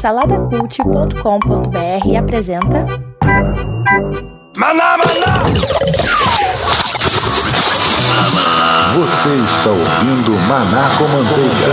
Saladacult.com.br apresenta. Maná, maná! Você está ouvindo Maná com Manteiga.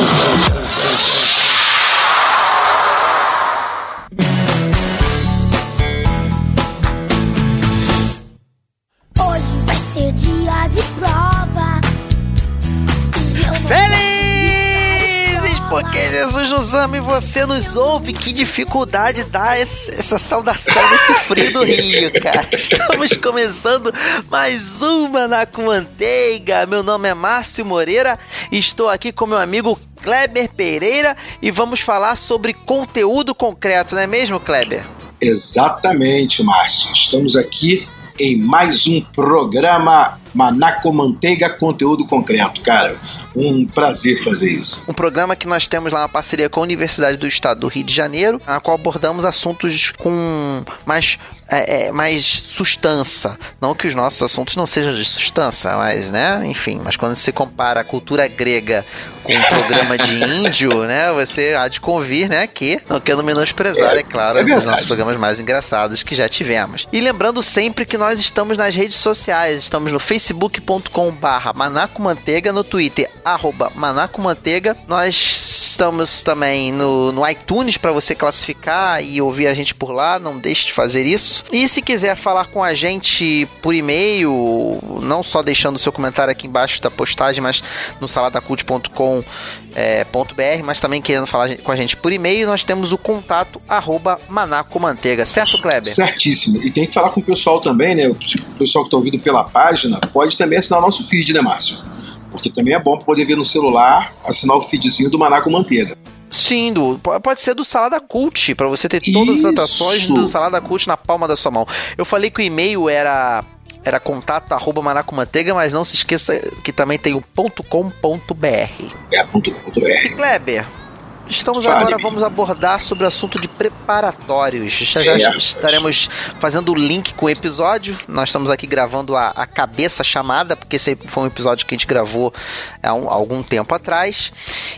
Jesus nos ama e você nos ouve. Que dificuldade dá esse- essa saudação nesse frio do Rio, cara. Estamos começando mais uma na com Manteiga. Meu nome é Márcio Moreira. Estou aqui com meu amigo Kleber Pereira e vamos falar sobre conteúdo concreto, não é mesmo, Kleber? Exatamente, Márcio. Estamos aqui em mais um programa Manaco Manteiga Conteúdo Concreto. Cara, um prazer fazer isso. Um programa que nós temos lá uma parceria com a Universidade do Estado do Rio de Janeiro, na qual abordamos assuntos com mais, é, é, mais sustância. Não que os nossos assuntos não sejam de sustância, mas, né, enfim, mas quando se compara a cultura grega com um programa de índio, né, você há de convir, né, que, não quero menosprezar, é, claro, é os verdade. nossos programas mais engraçados que já tivemos. E lembrando sempre que nós estamos nas redes sociais, estamos no facebook.com barra manacomanteiga, no twitter manacomanteiga, nós estamos também no, no iTunes para você classificar e ouvir a gente por lá, não deixe de fazer isso. E se quiser falar com a gente por e-mail, não só deixando seu comentário aqui embaixo da postagem, mas no saladacult.com é, ponto .br, mas também querendo falar com a gente por e-mail, nós temos o contato arroba manacomanteiga, certo, Kleber? Certíssimo. E tem que falar com o pessoal também, né? O pessoal que está ouvindo pela página pode também assinar o nosso feed, né, Márcio? Porque também é bom para poder ver no celular, assinar o feedzinho do Manaco Manteiga. Sim, do, po- pode ser do Salada Cult, pra você ter todas as Isso. atrações do Salada Cult na palma da sua mão. Eu falei que o e-mail era era contato arroba manacomanteiga, mas não se esqueça que também tem o ponto .com.br. É ponto, ponto BR. Kleber, estamos Fale. agora, vamos abordar sobre o assunto de preparatórios. Já, já É. estaremos fazendo o link com o episódio. Nós estamos aqui gravando a, a cabeça chamada, porque esse foi um episódio que a gente gravou há um- algum tempo atrás.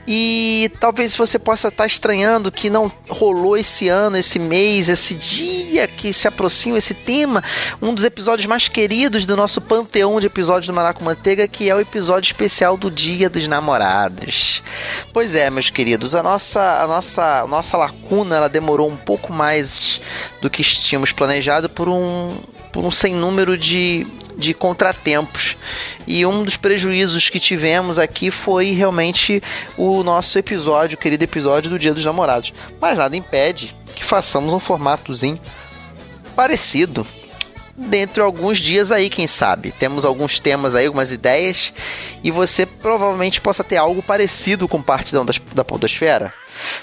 E talvez você possa estar estranhando que não rolou esse ano, esse mês, esse dia que se aproxima esse tema, um dos episódios mais queridos do nosso panteão de episódios do Maraco Manteiga, que é o episódio especial do Dia dos Namorados. Pois é, meus queridos, a nossa, a nossa, a nossa lacuna ela demorou um pouco mais do que tínhamos planejado por um, por um sem número de, de contratempos. E um dos prejuízos que tivemos aqui foi realmente o nosso episódio, o querido episódio do Dia dos Namorados. Mas nada impede que façamos um formatozinho parecido dentro de alguns dias aí, quem sabe. Temos alguns temas aí, algumas ideias, e você provavelmente possa ter algo parecido com Partidão das- da Podosfera.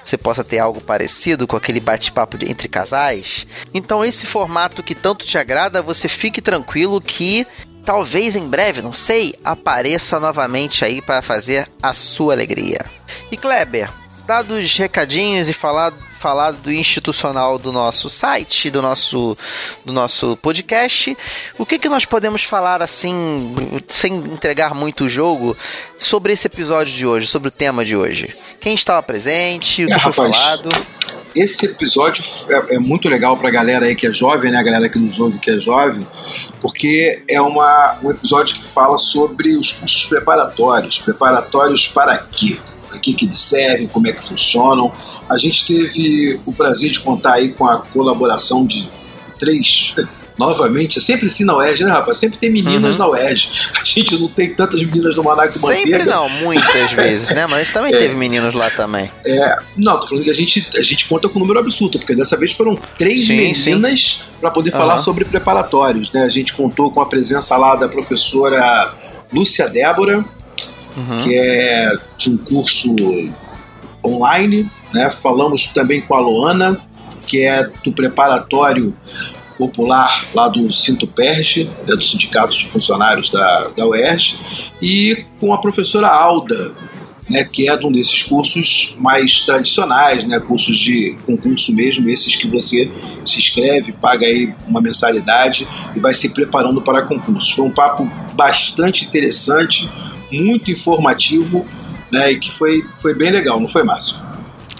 Você possa ter algo parecido com aquele bate-papo entre casais. Então, esse formato que tanto te agrada, você fique tranquilo que talvez em breve, não sei, apareça novamente aí para fazer a sua alegria. E Kleber, dados os recadinhos e falado, falado do institucional do nosso site, do nosso, do nosso podcast, o que, que nós podemos falar assim, sem entregar muito o jogo, sobre esse episódio de hoje, sobre o tema de hoje? Quem estava presente, o que É, foi rapaz. falado? Esse episódio é, é muito legal pra galera aí que é jovem, né? A galera que nos ouve que é jovem, porque é uma, um episódio que fala sobre os cursos preparatórios. Preparatórios para quê? Para que, que eles servem, como é que funcionam. A gente teve o prazer de contar aí com a colaboração de três. Novamente, é sempre assim na UERJ, né, rapaz? Sempre tem meninas Uhum. na UERJ. A gente não tem tantas meninas no Manaco Sempre Manteiga. não, muitas vezes, né? Mas também É. teve meninos lá também. É, não, tô falando que a gente, a gente conta com um número absoluto, porque dessa vez foram três Sim, meninas para poder falar Aham. sobre preparatórios, né? A gente contou com a presença lá da professora Lúcia Débora, Uhum. que é de um curso online, né? Falamos também com a Loana, que é do preparatório popular lá do Sinto Perge, né, do Sindicato de Funcionários da, da UERJ, e com a professora Alda, né, que é de um desses cursos mais tradicionais, né, cursos de concurso mesmo, esses que você se inscreve, paga aí uma mensalidade e vai se preparando para concursos. Foi um papo bastante interessante, muito informativo, né, e que foi, foi bem legal, não foi, Márcio?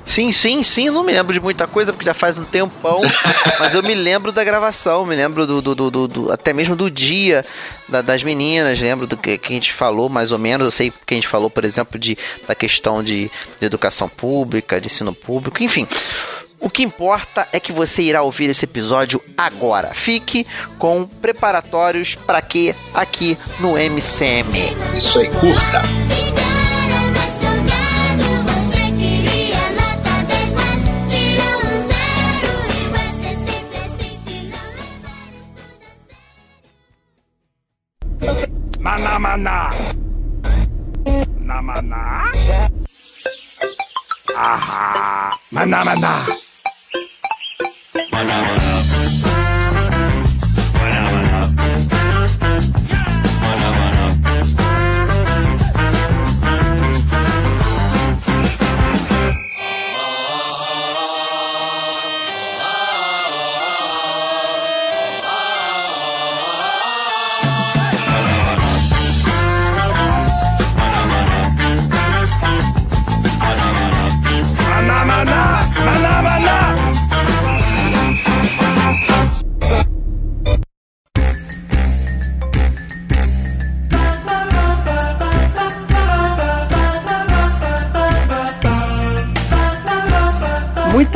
Sim, sim, sim. Não me lembro de muita coisa porque já faz um tempão. mas eu me lembro da gravação, me lembro do, do, do, do- do- até mesmo do dia da- das meninas, lembro do que, que a gente falou mais ou menos. Eu sei que a gente falou, por exemplo, de, da questão de, de educação pública, de ensino público, enfim. O que importa é que você irá ouvir esse episódio agora. Fique com preparatórios para quê aqui no MCM. Isso aí, curta. Ligaram mais salgado, você queria nota 10, mas tirou zero vai ser sempre se não levar Maná, maná. Na maná. Ahá. Maná, maná. Maná,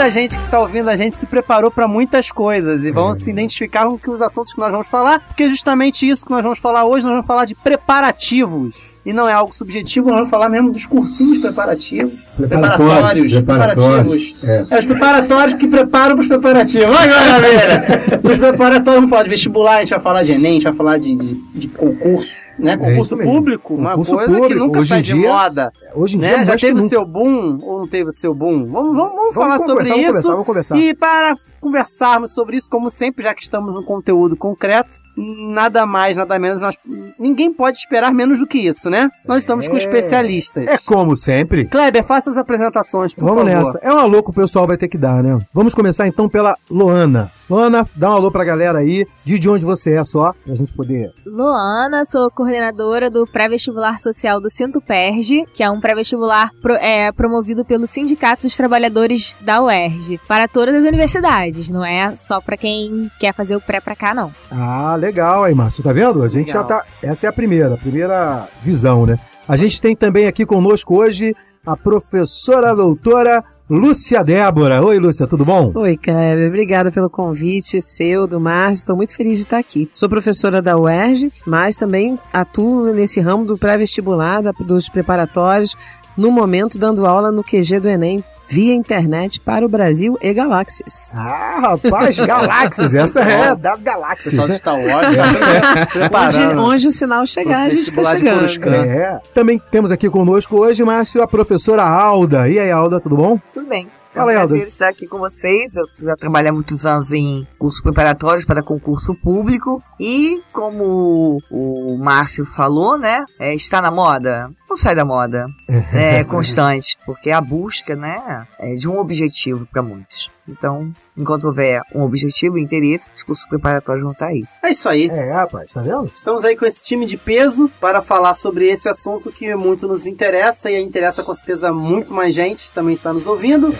Muita gente que tá ouvindo a gente se preparou para muitas coisas e vão se identificar com os assuntos que nós vamos falar, porque é justamente isso que nós vamos falar hoje, nós vamos falar de preparativos. E não é algo subjetivo, nós vamos falar mesmo dos cursinhos preparativos. Preparatórios, preparativos. é. É os preparatórios que preparam pros preparativos. Vai, galera! Os preparatórios, vamos falar de vestibular, a gente vai falar de Enem, a gente vai falar de, de, de concurso, né? Concurso É isso mesmo. público, uma Concurso coisa que público, nunca hoje sai em de dia, moda. Hoje em dia, Né? Já mais que teve o seu boom ou não teve o seu boom? Vamos, vamos, vamos falar Vamos sobre conversar, vamos isso. conversar, vamos conversar. E para conversarmos sobre isso, como sempre, já que estamos num conteúdo concreto, nada mais, nada menos, nós, ninguém pode esperar menos do que isso, né? Nós estamos com É. especialistas. É como sempre. Kleber, faça as apresentações, por Vamos favor. nessa. É um alô que o pessoal vai ter que dar, né? Vamos começar então pela Loana. Loana, dá um alô pra galera aí. Diz de onde você é só, pra gente poder. Luana, sou coordenadora do pré-vestibular social do Cinto Perge, que é um pré-vestibular pro- é, promovido pelo Sindicato dos Trabalhadores da UERJ, para todas as universidades, não é só para quem quer fazer o pré pra cá, não. Ah, legal aí, Márcio. Tá vendo? A gente Legal. já tá. Essa é a primeira, a primeira visão, né? A gente tem também aqui conosco hoje a professora doutora Lúcia Débora. Oi, Lúcia, tudo bom? Oi, Kleber. Obrigada pelo convite seu, do Márcio. Estou muito feliz de estar aqui. Sou professora da UERJ, mas também atuo nesse ramo do pré-vestibular, dos preparatórios, no momento dando aula no QG do Enem, via internet para o Brasil e galáxias. Ah, rapaz, galáxias. Essa é das galáxias. Pessoal de? Star Wars, tá se Onde, onde o sinal chegar, a gente está Vestibular de chegando. É. Também temos aqui conosco hoje, Márcio, a professora Alda. E aí, Alda, tudo bom? Tudo bem. É Fala um aí, Alda. prazer estar aqui com vocês. Eu já trabalho há muitos anos em cursos preparatórios para concurso público. E como o Márcio falou, né? é, está na moda. Não sai da moda. É constante. Porque a busca, né? É de um objetivo para muitos. Então, enquanto houver um objetivo e interesse, os cursos preparatórios vão estar aí. É isso aí. É, rapaz, tá vendo? Estamos aí com esse time de peso para falar sobre esse assunto que muito nos interessa e interessa com certeza muito mais gente também está nos ouvindo.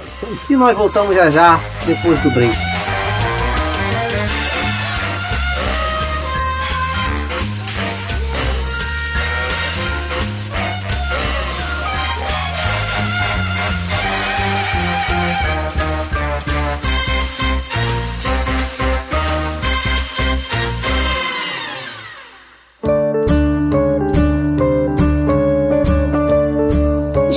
E nós voltamos já já depois do break.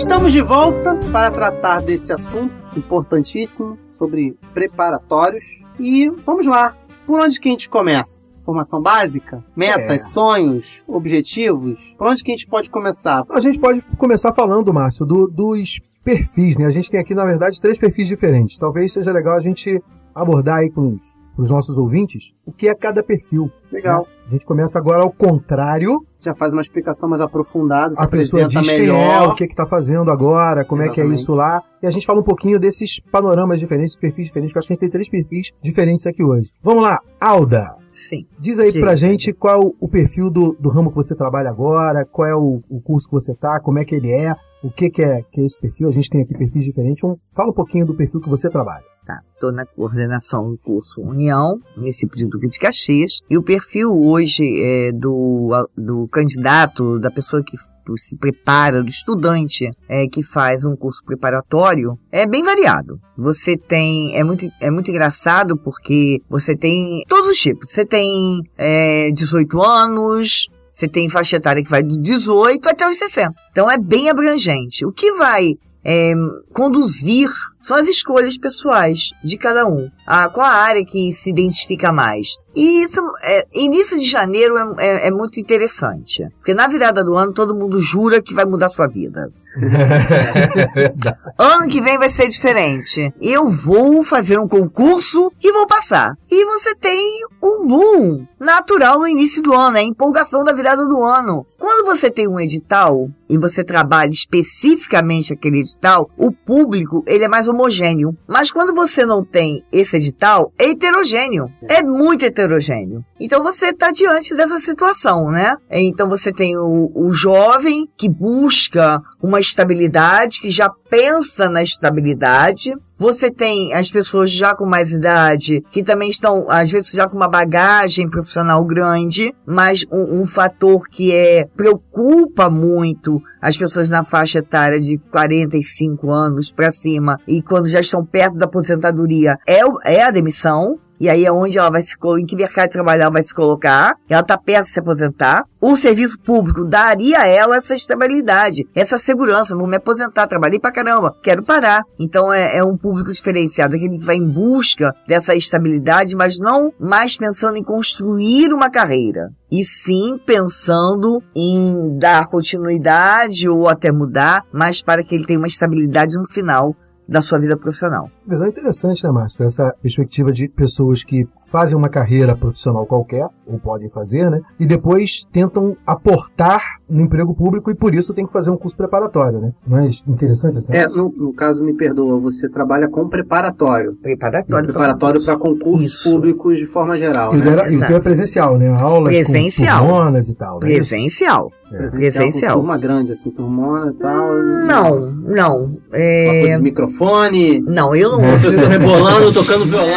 Estamos de volta para tratar desse assunto importantíssimo sobre preparatórios. E vamos lá. Por onde que a gente começa? Formação básica? Metas, É. sonhos, objetivos? Por onde que a gente pode começar? A gente pode começar falando, Márcio, do- dos perfis, né? A gente tem aqui, na verdade, três perfis diferentes. Talvez seja legal a gente abordar aí com os, com os nossos ouvintes o que é cada perfil. Legal. né? A gente começa agora ao contrário. Já faz uma explicação mais aprofundada, se a pessoa diz quem melhor. é, o que está fazendo agora, como é que é Exatamente. isso lá. E a gente fala um pouquinho desses panoramas diferentes, perfis diferentes, que eu acho que a gente tem três perfis diferentes aqui hoje. Vamos lá, Alda. Sim. Diz aí Sim. pra gente qual é o, o perfil do, do ramo que você trabalha agora, qual é o, o curso que você tá, como é que ele é, o que, que, é, que é esse perfil. A gente tem aqui perfis diferentes. Fala um pouquinho do perfil que você trabalha. Tá, estou na coordenação do curso União, município de Duque de Caxias, e o perfil hoje é do, do candidato, da pessoa que se prepara, do estudante é, que faz um curso preparatório, é bem variado. Você tem, é muito, é muito engraçado porque você tem todos os tipos. Você tem é, 18 anos, você tem faixa etária que vai do 18 até os 60. Então é bem abrangente. O que vai é, conduzir são as escolhas pessoais de cada um. Ah, qual a área que se identifica mais? E isso, é, início de janeiro é, é, é muito interessante. Porque na virada do ano todo mundo jura que vai mudar sua vida. ano que vem vai ser diferente. Eu vou fazer um concurso e vou passar. E você tem um boom natural no início do ano, é a empolgação da virada do ano. Quando você tem um edital e você trabalha especificamente aquele edital, o público ele é mais homogêneo. Mas quando você não tem esse edital, é heterogêneo. É muito heterogêneo. Então você está diante dessa situação, né? Então você tem o, o jovem que busca uma estabilidade, que já pensa na estabilidade. Você tem as pessoas já com mais idade, que também estão, às vezes, já com uma bagagem profissional grande, mas um, um fator que é, preocupa muito as pessoas na faixa etária de 45 anos para cima e quando já estão perto da aposentadoria é, é a demissão. E aí é onde ela vai se em que mercado de trabalho ela vai se colocar. Ela está perto de se aposentar. O serviço público daria a ela essa estabilidade, essa segurança. Vou me aposentar, trabalhei pra caramba, quero parar. Então é, é um público diferenciado, aquele que vai em busca dessa estabilidade, mas não mais pensando em construir uma carreira. E sim pensando em dar continuidade ou até mudar, mas para que ele tenha uma estabilidade no final da sua vida profissional. Na verdade, é interessante, né, Márcio? Essa perspectiva de pessoas que fazem uma carreira profissional qualquer, ou podem fazer, né? E depois tentam aportar no emprego público e por isso tem que fazer um curso preparatório, né? Não é interessante esse É, no, no caso, me perdoa, você trabalha com preparatório. Preparatório. Preparatório para concursos públicos de forma geral, E o, né? dela- e o teu é presencial, né? Aulas Presencial. com turmonas e tal, né? Presencial. Presencial. Presencial. Com turma grande, assim, turmona e tal. Não, não. Uma É... coisa de microfone. Não, eu não O uso. professor rebolando, tocando violão.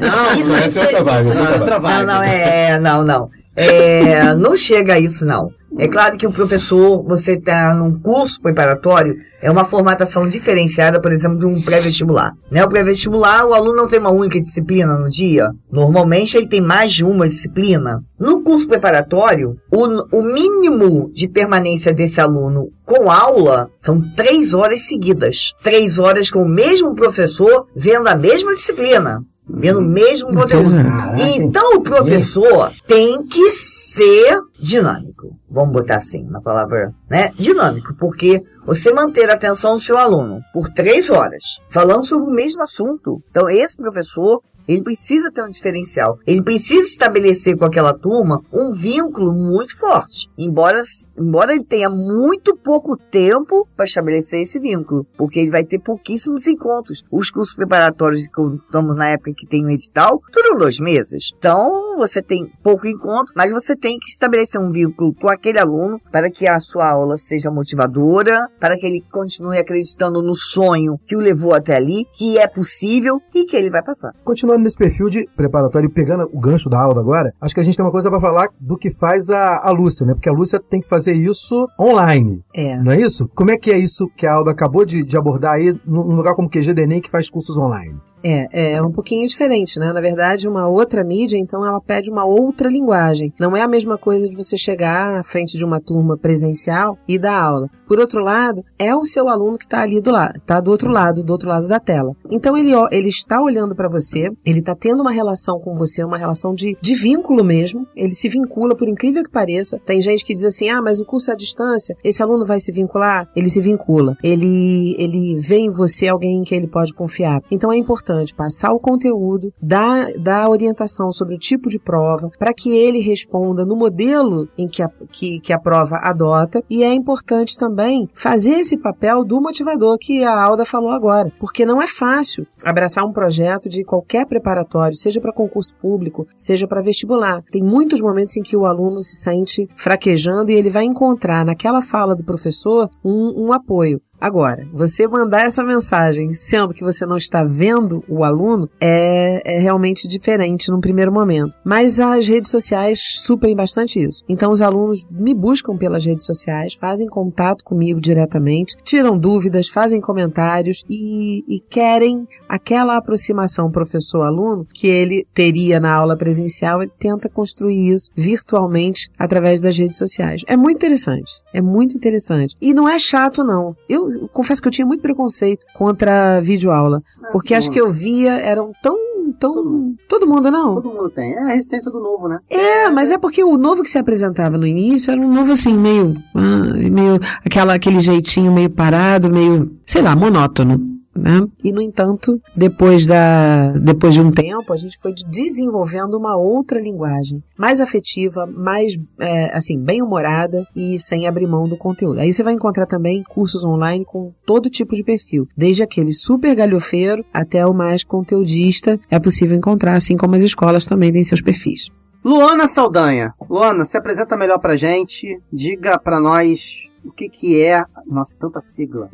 Não, Isso essa é outra vibe, essa é outra outra Não, vibe. não, é, não, não. É, não chega a isso, não. É claro que o professor, você está num curso preparatório, é uma formatação diferenciada, por exemplo, de um pré-vestibular. Né? O pré-vestibular, o aluno não tem uma única disciplina no dia. Normalmente ele tem mais de uma disciplina. No curso preparatório, o, o mínimo de permanência desse aluno com aula são três horas seguidas. Três horas com o mesmo professor, vendo a mesma disciplina. Vendo o mesmo conteúdo. Então o professor tem que ser dinâmico. Vamos botar assim, na palavra, né? Dinâmico, porque você manter a atenção do seu aluno por três horas, falando sobre o mesmo assunto. Então esse professor, ele precisa ter um diferencial. Ele precisa estabelecer com aquela turma um vínculo muito forte. Embora, embora ele tenha muito pouco tempo para estabelecer esse vínculo, porque ele vai ter pouquíssimos encontros. Os cursos preparatórios que estamos na época que tem o edital, duram dois meses. Então, você tem pouco encontro, mas você tem que estabelecer um vínculo com aquele aluno para que a sua aula seja motivadora, para que ele continue acreditando no sonho que o levou até ali, que é possível e que ele vai passar. Continuando nesse perfil de preparatório, pegando o gancho da aula agora, acho que a gente tem uma coisa para falar do que faz a, a Lúcia, né? Porque a Lúcia tem que fazer isso online. É. Não é isso? Como é que é isso que a Alda acabou de, de abordar aí num lugar como QG Enem que faz cursos online? É, é um pouquinho diferente, né? Na verdade, uma outra mídia, então ela pede uma outra linguagem. Não é a mesma coisa de você chegar à frente de uma turma presencial e dar aula. Por outro lado, é o seu aluno que está ali do lado, está do outro lado, do outro lado da tela. Então ele, ele está olhando para você, ele está tendo uma relação com você, uma relação de, de vínculo mesmo. Ele se vincula, por incrível que pareça. Tem gente que diz assim: ah, mas o curso à distância, esse aluno vai se vincular? Ele se vincula. Ele, ele vê em você alguém em que ele pode confiar. Então é importante importante passar o conteúdo, dar, dar orientação sobre o tipo de prova, para que ele responda no modelo em que a, que, que a prova adota. E é importante também fazer esse papel do motivador que a Alda falou agora, porque não é fácil abraçar um projeto de qualquer preparatório, seja para concurso público, seja para vestibular. Tem muitos momentos em que o aluno se sente fraquejando e ele vai encontrar naquela fala do professor um, um apoio. Agora, você mandar essa mensagem sendo que você não está vendo o aluno é, é realmente diferente num primeiro momento. Mas as redes sociais suprem bastante isso. Então, os alunos me buscam pelas redes sociais, fazem contato comigo diretamente, tiram dúvidas, fazem comentários e, e querem aquela aproximação professor-aluno que ele teria na aula presencial, ele tenta construir isso virtualmente através das redes sociais. É muito interessante. É muito interessante. E não é chato, não. Eu confesso que eu tinha muito preconceito contra videoaula. Porque as que eu via eram tão. tão. Todo mundo, não? Todo mundo tem. É a resistência do novo, né? É, mas é porque o novo que se apresentava no início era um novo assim, meio. ah, meio aquela, aquele jeitinho meio parado, meio. sei lá, monótono. Né? E, no entanto, depois, da, depois de um tempo, a gente foi desenvolvendo uma outra linguagem, mais afetiva, mais, é, assim, bem-humorada e sem abrir mão do conteúdo. Aí você vai encontrar também cursos online com todo tipo de perfil, desde aquele super galhofeiro até o mais conteudista, é possível encontrar, assim como as escolas também têm seus perfis. Luana Saldanha. Luana, se apresenta melhor pra gente. Diga pra nós o que que é... Nossa, tanta sigla.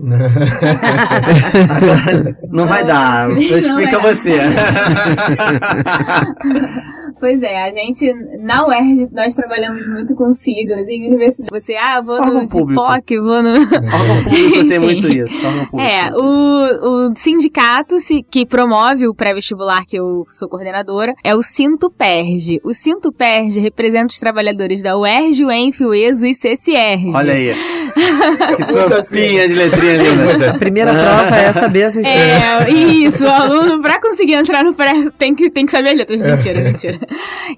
Agora, não vai dar. Explica é. você. Pois é, a gente, na UERJ, nós trabalhamos muito com siglas em universidade. Você, ah, vou Órgão no. DIPOC, vou no... Órgão público tem muito isso. Público. É, o, o sindicato se- que promove o pré-vestibular, que eu sou coordenadora, é o Sinto PERJ. O Sinto PERJ representa os trabalhadores da UERJ, o ENF, o ESO e CCRJ. Olha aí. Que sopinha de letrinha linda. A primeira prova é saber assim, É, isso, o aluno, pra conseguir entrar no pré, tem que, tem que saber as letras. Mentira, mentira.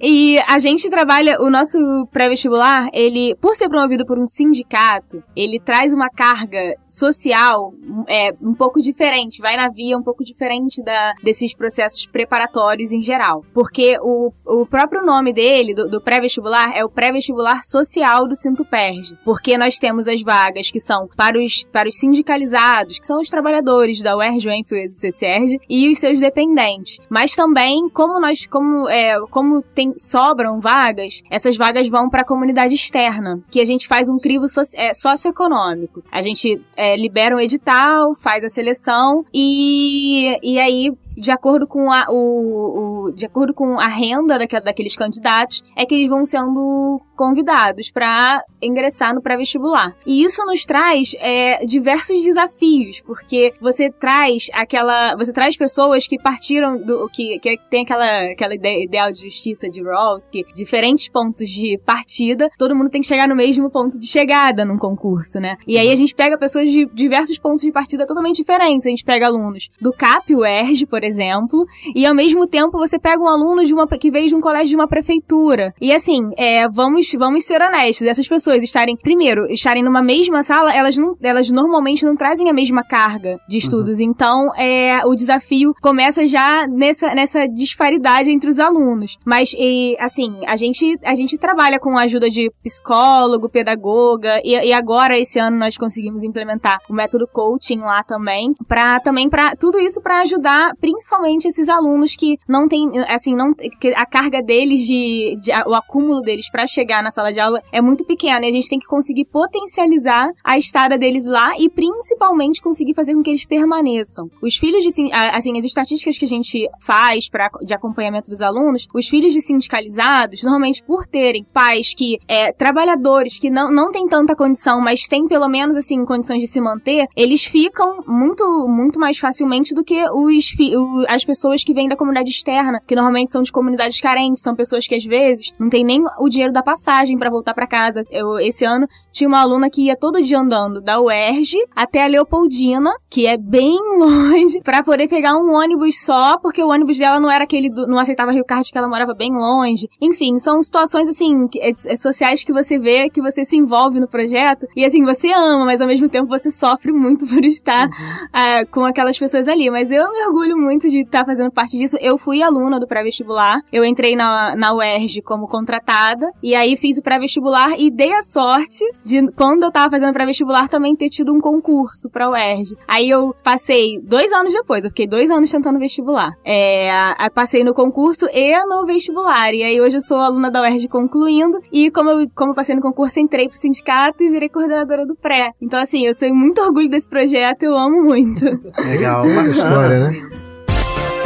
E a gente trabalha, o nosso pré-vestibular, ele, por ser promovido por um sindicato, ele traz uma carga social é, um pouco diferente, vai na via um pouco diferente da, desses processos preparatórios em geral. Porque o, o próprio nome dele, do, do pré-vestibular, é o pré-vestibular social do Sinto Perge. Porque nós temos as vagas que são para os, para os sindicalizados, que são os trabalhadores da UERJ, UENF, UES e CCRJ, e os seus dependentes. Mas também, como nós, como, é, como tem, sobram vagas, essas vagas vão para a comunidade externa, que a gente faz um crivo soci- é, socioeconômico. A gente é, libera um edital, faz a seleção e, e aí de acordo com a, o, o- de acordo com a renda daque- daqueles candidatos, é que eles vão sendo convidados para ingressar no pré-vestibular. E isso nos traz é, diversos desafios, porque você traz aquela, você traz pessoas que partiram do que, que tem aquela aquela ide- ideal de justiça de Rawls, que diferentes pontos de partida, todo mundo tem que chegar no mesmo ponto de chegada num concurso, né? E aí a gente pega pessoas de diversos pontos de partida totalmente diferentes. A gente pega alunos do CAP UERJ, por exemplo, e ao mesmo tempo você pega um aluno de uma que veio de um colégio de uma prefeitura. E assim, é, vamos vamos ser honestos, essas pessoas estarem primeiro, estarem numa mesma sala, elas não, elas normalmente não trazem a mesma carga de estudos. Então, é, o desafio começa já nessa nessa disparidade entre os alunos. Mas e, assim, a gente a gente trabalha com a ajuda de psicólogo, pedagoga e, e agora esse ano nós conseguimos implementar o método coaching lá também, para também para tudo isso para ajudar principalmente esses alunos que não tem assim, não a carga deles de, de- o acúmulo deles para chegar na sala de aula é muito pequena e a gente tem que conseguir potencializar a estada deles lá e principalmente conseguir fazer com que eles permaneçam. Os filhos de assim, as estatísticas que a gente faz para de acompanhamento dos alunos, os filhos de sindicalizados, normalmente por terem pais que é, trabalhadores que não, não têm tanta condição, mas têm pelo menos assim condições de se manter, eles ficam muito muito mais facilmente do que os fi- o- as pessoas que vêm da comunidade externa, que normalmente são de comunidades carentes, são pessoas que às vezes não tem nem o dinheiro da passagem para voltar para casa. Eu, esse ano tinha uma aluna que ia todo dia andando da UERJ até a Leopoldina, que é bem longe, para poder pegar um ônibus só, porque o ônibus dela não era aquele, do, não aceitava Rio Card, que ela morava bem longe. Enfim, são situações assim, que- é- é sociais que você vê, que você se envolve no projeto, e assim, você ama, mas ao mesmo tempo você sofre muito por estar ah, com aquelas pessoas ali. Mas eu me orgulho muito muito de estar fazendo parte disso. Eu fui aluna do pré-vestibular. Eu entrei na, na UERJ como contratada. E aí fiz o pré-vestibular e dei a sorte de, quando eu tava fazendo pré-vestibular, também ter tido um concurso pra UERJ. Aí eu passei dois anos depois. Eu fiquei dois anos tentando vestibular. É, passei no concurso e no vestibular. E aí hoje eu sou aluna da UERJ concluindo. E como eu, como eu passei no concurso, entrei pro sindicato e virei coordenadora do pré. Então, assim, eu tenho muito orgulho desse projeto. Eu amo muito. Legal, Uma história, né?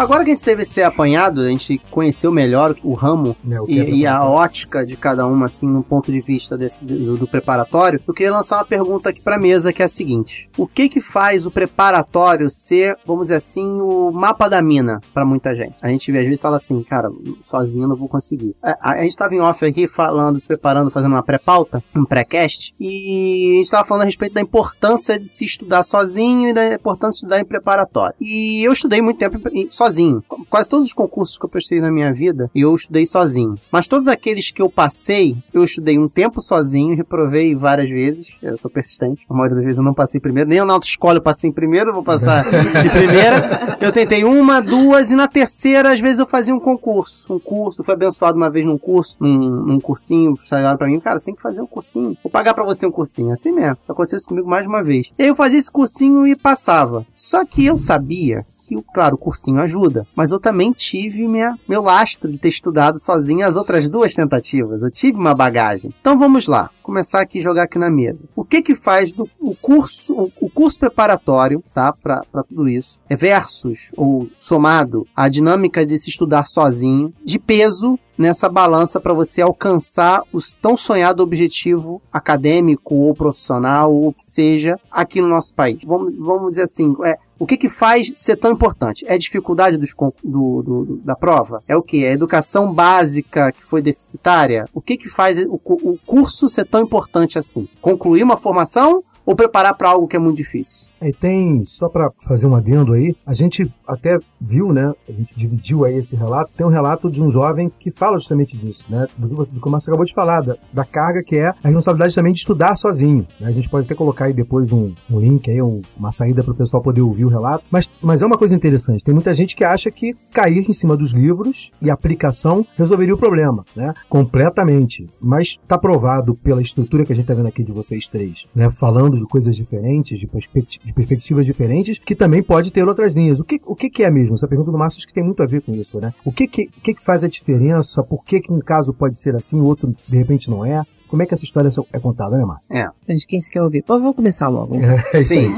Agora que a gente teve esse apanhado, a gente conheceu melhor o ramo o e, e a ótica de cada uma, assim, no ponto de vista desse, do, do preparatório, eu queria lançar uma pergunta aqui pra mesa, que é a seguinte. O que que faz o preparatório ser, vamos dizer assim, o mapa da mina pra muita gente? A gente às vezes fala assim, cara, sozinho eu não vou conseguir. A, a, a gente tava em off aqui falando, se preparando, fazendo uma pré-pauta, um pré-cast, e a gente tava falando a respeito da importância de se estudar sozinho e da importância de estudar em preparatório. E eu estudei muito tempo em- sozinho. Quase todos os concursos que eu prestei na minha vida, eu estudei sozinho. Mas todos aqueles que eu passei, eu estudei um tempo sozinho, reprovei várias vezes. Eu sou persistente. A maioria das vezes eu não passei em primeiro. Nem na autoescola eu passei em primeiro, vou passar de primeira. Eu tentei uma, duas, e na terceira, às vezes, eu fazia um concurso. Um curso, fui abençoado uma vez num curso, num, num cursinho, chegaram pra mim, cara, você tem que fazer um cursinho. Vou pagar pra você um cursinho. Assim mesmo. Aconteceu isso comigo mais de uma vez. E aí eu fazia esse cursinho e passava. Só que eu sabia que, claro, o cursinho ajuda, mas eu também tive minha, meu lastro de ter estudado sozinho as outras duas tentativas. Eu tive uma bagagem. Então vamos lá, começar aqui jogar aqui na mesa. O que que faz do o curso, o, o curso preparatório, tá, para tudo isso, é versus ou somado a dinâmica de se estudar sozinho, de peso nessa balança para você alcançar o tão sonhado objetivo acadêmico ou profissional ou o que seja aqui no nosso país. Vamos, vamos dizer assim, é, o que que faz ser tão importante? É a dificuldade dos do, do- da prova? É o que? É a educação básica que foi deficitária? O que que faz o, o curso ser tão importante assim? Concluir uma formação ou preparar para algo que é muito difícil? Aí tem, só para fazer um adendo aí, a gente até viu, né? A gente dividiu aí esse relato. Tem um relato de um jovem que fala justamente disso, né? Do, que você- do acabou de falar, da, da carga que é a responsabilidade também de estudar sozinho. né? A gente pode até colocar aí depois um, um link aí, um- uma saída para o pessoal poder ouvir o relato. Mas, mas é uma coisa interessante. Tem muita gente que acha que cair em cima dos livros e aplicação resolveria o problema, né? Completamente. Mas está provado pela estrutura que a gente está vendo aqui de vocês três, né? Falando de coisas diferentes, de, perspecti- de perspectivas diferentes, que também pode ter outras linhas. O que, o que, é mesmo? Essa pergunta do Márcio acho que tem muito a ver com isso, né? O que, que, que, que faz a diferença? Por que, que um caso pode ser assim, o outro de repente não é? Como é que essa história é contada, né, Márcio? É. Gente, quem você quer ouvir? Vamos começar logo. É isso aí.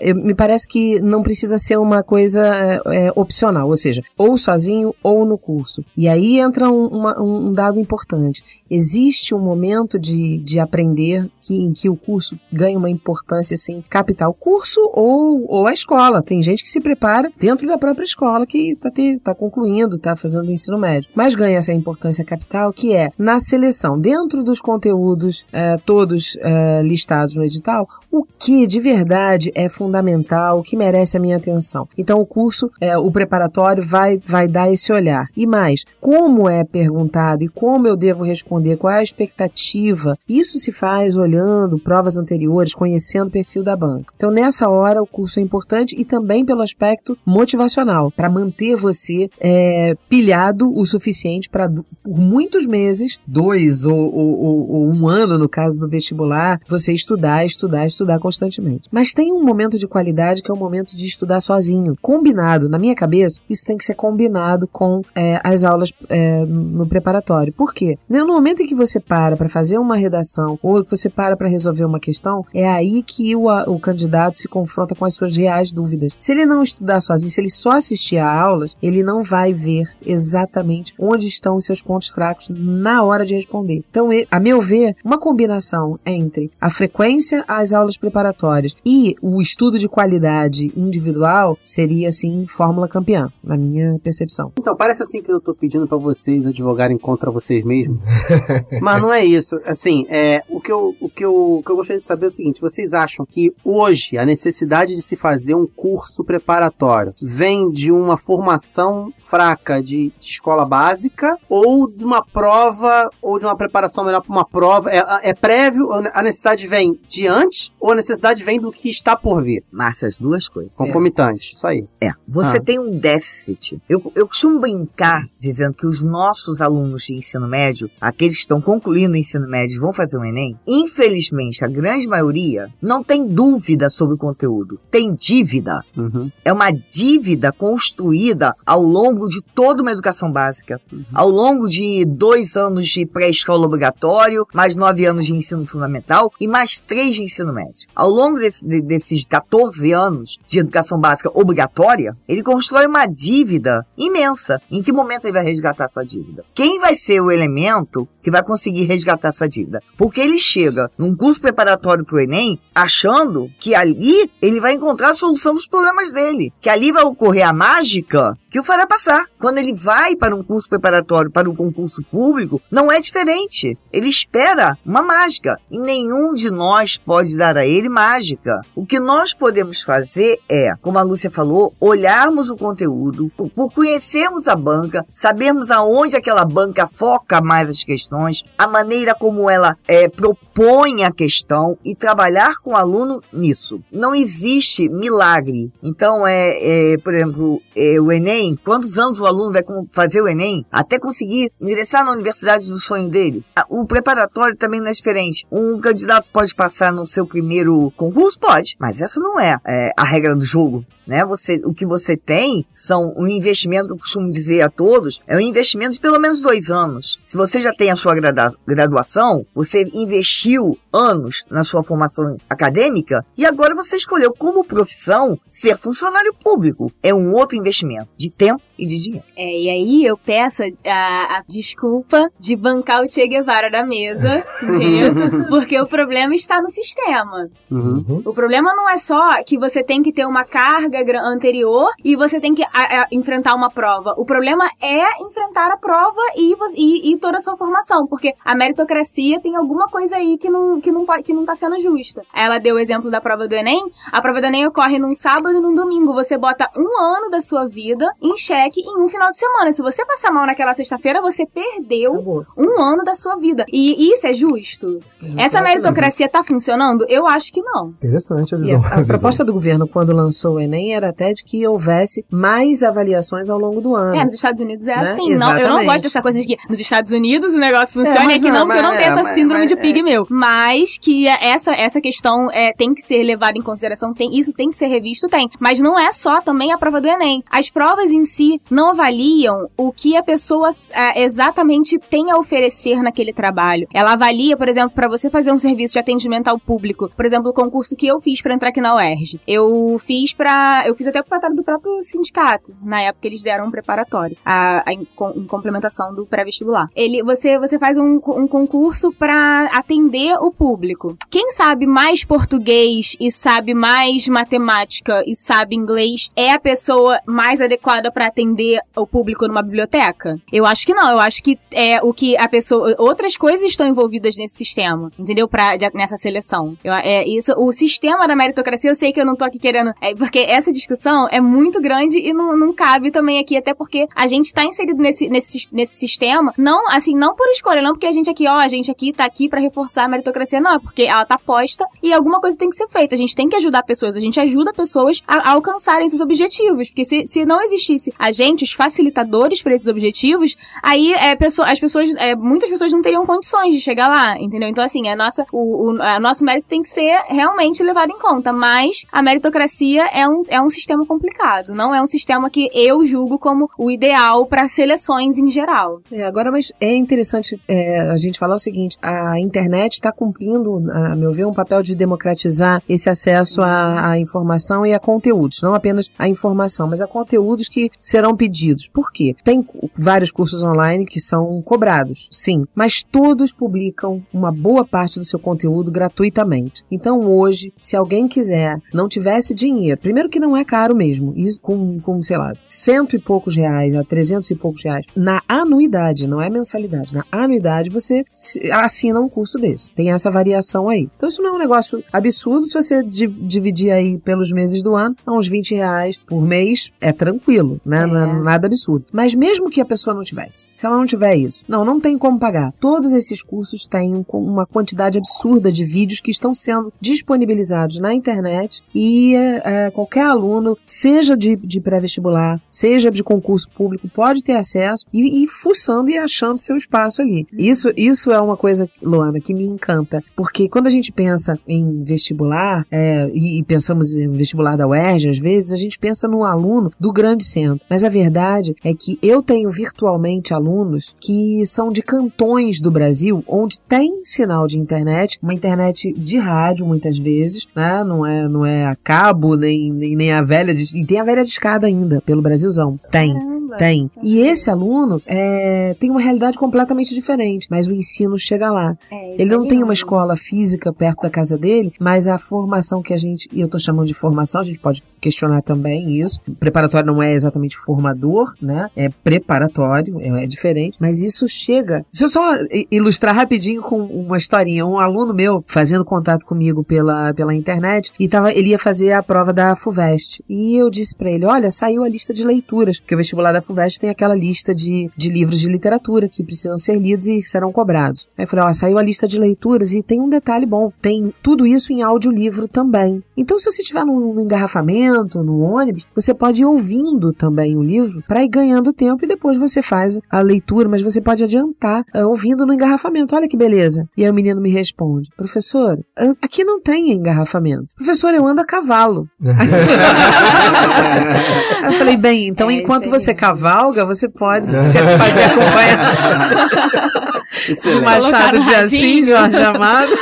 Eu- me parece que não precisa ser uma coisa é, é, opcional, ou seja, ou sozinho ou no curso. E aí entra um, uma- um dado importante. Existe um momento de, de aprender que, em que o curso ganha uma importância assim, capital. Curso ou, ou a escola. Tem gente que se prepara dentro da própria escola que está tá concluindo, está fazendo o ensino médio. Mas ganha essa importância capital que é na seleção, dentro dos conteúdos eh, todos eh, listados no edital, o que de verdade é fundamental, o que merece a minha atenção. Então o curso, eh, o preparatório vai, vai dar esse olhar. E mais, como é perguntado e como eu devo responder, qual é a expectativa, isso se faz olhando provas anteriores, conhecendo o perfil da banca. Então nessa hora o curso é importante e também pelo aspecto motivacional, para manter você pilhado o suficiente para por muitos meses, dois ou- ou- um ano no caso do vestibular, você estudar, estudar, estudar constantemente. Mas tem um momento de qualidade que é o momento de estudar sozinho, combinado. Na minha cabeça, isso tem que ser combinado com eh, as aulas eh, no preparatório. Por quê? No momento em que você para para fazer uma redação ou que você para para resolver uma questão, é aí que o, o candidato se confronta com as suas reais dúvidas. Se ele não estudar sozinho, se ele só assistir a aulas, ele não vai ver exatamente onde estão os seus pontos fracos na hora de responder. Então, a meu promover uma combinação entre a frequência às aulas preparatórias e o estudo de qualidade individual seria, assim, fórmula campeã, na minha percepção. Então, parece assim que eu tô pedindo pra vocês advogarem contra vocês mesmos. Mas não é isso. Assim, é, o, que eu, o, que eu, o que eu gostaria de saber é o seguinte: vocês acham que hoje a necessidade de se fazer um curso preparatório vem de uma formação fraca de, de escola básica ou de uma prova ou de uma preparação melhor para uma prova? É, é prévio? A necessidade vem de antes ou a necessidade vem do que está por vir? Márcio, as duas coisas. Concomitante, isso aí. É, você Ah. tem um déficit. Eu, eu costumo brincar dizendo que os nossos alunos de ensino médio, aqueles que estão concluindo o ensino médio vão fazer o Enem, infelizmente, a grande maioria não tem dúvida sobre o conteúdo. Tem dívida. Uhum. É uma dívida construída ao longo de toda uma educação básica. Ao longo de dois anos de pré-escola obrigatório, mais nove anos de ensino fundamental e mais três de ensino médio. Ao longo desse- de- desses 14 anos de educação básica obrigatória, ele constrói uma dívida imensa. Em que momento ele vai resgatar essa dívida? Quem vai ser o elemento que vai conseguir resgatar essa dívida? Porque ele chega num curso preparatório para o Enem achando que ali ele vai encontrar a solução dos problemas dele. Que ali vai ocorrer a mágica que o fará passar. Quando ele vai para um curso preparatório para um concurso público, não é diferente. Ele espera uma mágica. E nenhum de nós pode dar a ele mágica. O que nós podemos fazer é, como a Lúcia falou, olharmos o conteúdo, por- conhecermos a banca, sabermos aonde aquela banca foca mais as questões, a maneira como ela é, propõe a questão e trabalhar com o aluno nisso. Não existe milagre. Então, é, é, por exemplo, é, o Enem, quantos anos o aluno vai fazer o Enem até conseguir ingressar na universidade do sonho dele? Ah, O preparatório também não é diferente. Um candidato pode passar no seu primeiro concurso? Pode, mas essa não é, é, a regra do jogo. Né? Você, o que você tem são um investimento eu costumo dizer a todos, é um investimento de pelo menos dois anos. Se você já tem a sua graduação, você investiu anos na sua formação acadêmica e agora você escolheu como profissão ser funcionário público. É um outro investimento de tempo e de dinheiro. É, e aí eu peço a, a desculpa de bancar o Che Guevara da mesa, entendeu? Porque o problema está no sistema. Uhum. O problema não é só que você tem que ter uma carga anterior e você tem que a- a- enfrentar uma prova. O problema é enfrentar a prova e, e, e toda a sua formação, porque a meritocracia tem alguma coisa aí que não, que, não, pode- que não tá sendo justa. Ela deu o exemplo da prova do Enem. A prova do Enem ocorre num sábado e num domingo. Você bota um ano da sua vida em xeque em um final de semana. Se você passar mal naquela sexta-feira, você perdeu um ano da sua vida. E isso é justo? Essa meritocracia tá funcionando? Eu acho que não. Interessante a visão. a, a proposta do governo, quando lançou o Enem, era até de que houvesse mais avaliações ao longo do ano. É, nos Estados Unidos é Né? assim. Não, eu não Exatamente. gosto dessa coisa de que nos Estados Unidos o negócio funciona mas e aqui não, porque eu não tenho é, essa mas- síndrome mas de é- pigmeu. Mas que essa, essa questão é, tem que ser levada em consideração, tem, isso tem que ser revisto, tem. Mas não é só também a prova do Enem. As provas em si não avaliam o que a pessoa é, exatamente tem a oferecer naquele trabalho. Ela avalia, por exemplo, para você fazer um serviço de atendimento ao público, por exemplo, o concurso que eu fiz para entrar aqui na UERJ. Eu fiz para, eu fiz até por tratar do próprio sindicato. Na época eles deram um preparatório, a, a em, em complementação do pré-vestibular. Ele, você, você faz um, um concurso para atender o público. Quem sabe mais português e sabe mais matemática e sabe inglês é a pessoa mais adequada para atender o público numa biblioteca? Eu acho que não. Eu acho que é o que a pessoa, outras coisas estão envolvidas nesse sistema, entendeu? Para nessa seleção. Eu, é isso. O sistema da meritocracia. Eu sei que eu não tô aqui querendo, é, porque essa discussão é muito grande e não, não cabe também aqui, até porque a gente tá inserido nesse, nesse, nesse sistema, não, assim, não por escolha, não porque a gente aqui, ó, a gente aqui tá aqui pra reforçar a meritocracia, não, é porque ela tá posta e alguma coisa tem que ser feita. A gente tem que ajudar pessoas, a gente ajuda pessoas a, a alcançarem esses objetivos, porque se, se não existisse a gente, os facilitadores para esses objetivos, aí é, pessoa, as pessoas, é, muitas pessoas não teriam condições de chegar lá, entendeu? Então, assim, a nossa, o, o a nosso mérito tem que ser realmente levado em conta, mas a meritocracia é um, é um sistema complicado, não é um sistema que eu julgo como o ideal para seleções em geral. É, agora, mas é interessante é, a gente falar o seguinte: a internet está cumprindo, a meu ver, um papel de democratizar esse acesso à, à informação e a conteúdos, não apenas a informação, mas a conteúdos que serão serão pedidos. Por quê? Tem vários cursos online que são cobrados, sim, mas todos publicam uma boa parte do seu conteúdo gratuitamente. Então hoje, se alguém quiser, não tivesse dinheiro, primeiro que não é caro mesmo, com, com sei lá, cento e poucos reais a trezentos e poucos reais, na anuidade, não é mensalidade, na anuidade você assina um curso desse. Tem essa variação aí. Então isso não é um negócio absurdo se você di- dividir aí pelos meses do ano, a uns 20 reais por mês, é tranquilo, né? Não é nada absurdo. Mas mesmo que a pessoa não tivesse, se ela não tiver isso, não, não tem como pagar. Todos esses cursos têm um- uma quantidade absurda de vídeos que estão sendo disponibilizados na internet e é, é, qualquer aluno, seja de, de pré-vestibular, seja de concurso público, pode ter acesso e ir fuçando e achando seu espaço ali. Isso, isso é uma coisa, Luana, que me encanta, porque quando a gente pensa em vestibular, é, e, e pensamos em vestibular da UERJ, às vezes a gente pensa no aluno do grande centro. Mas a verdade é que eu tenho virtualmente alunos que são de cantões do Brasil, onde tem sinal de internet, uma internet de rádio muitas vezes, né? Não é, não é a cabo, nem, nem, nem a velha, de, e tem a velha de escada ainda, pelo Brasilzão. Tem. Tem. E esse aluno é, tem uma realidade completamente diferente, mas o ensino chega lá. Ele não tem uma escola física perto da casa dele, mas a formação que a gente, e eu tô chamando de formação, a gente pode questionar também isso. Preparatório não é exatamente formador, né? É preparatório, é, é diferente, mas isso chega. Deixa eu só i- ilustrar rapidinho com uma historinha. Um aluno meu fazendo contato comigo pela, pela internet e tava, ele ia fazer a prova da FUVEST. E eu disse pra ele: olha, saiu a lista de leituras, porque o vestibular da FUVEST tem aquela lista de, de livros de literatura que precisam ser lidos e serão cobrados. Aí eu falei: ó, saiu a lista de leituras e tem um detalhe bom: tem tudo isso em audiolivro também. Então, se você estiver num, num engarrafamento, no ônibus, você pode ir ouvindo também o livro para ir ganhando tempo e depois você faz a leitura, mas você pode adiantar eh, ouvindo no engarrafamento. Olha que beleza. E aí o menino me responde: professor, aqui não tem engarrafamento. Professor, eu ando a cavalo. Eu falei, bem, então enquanto você cavalga, você pode se fazer acompanhar de Machado de Assis, Jorge Amado.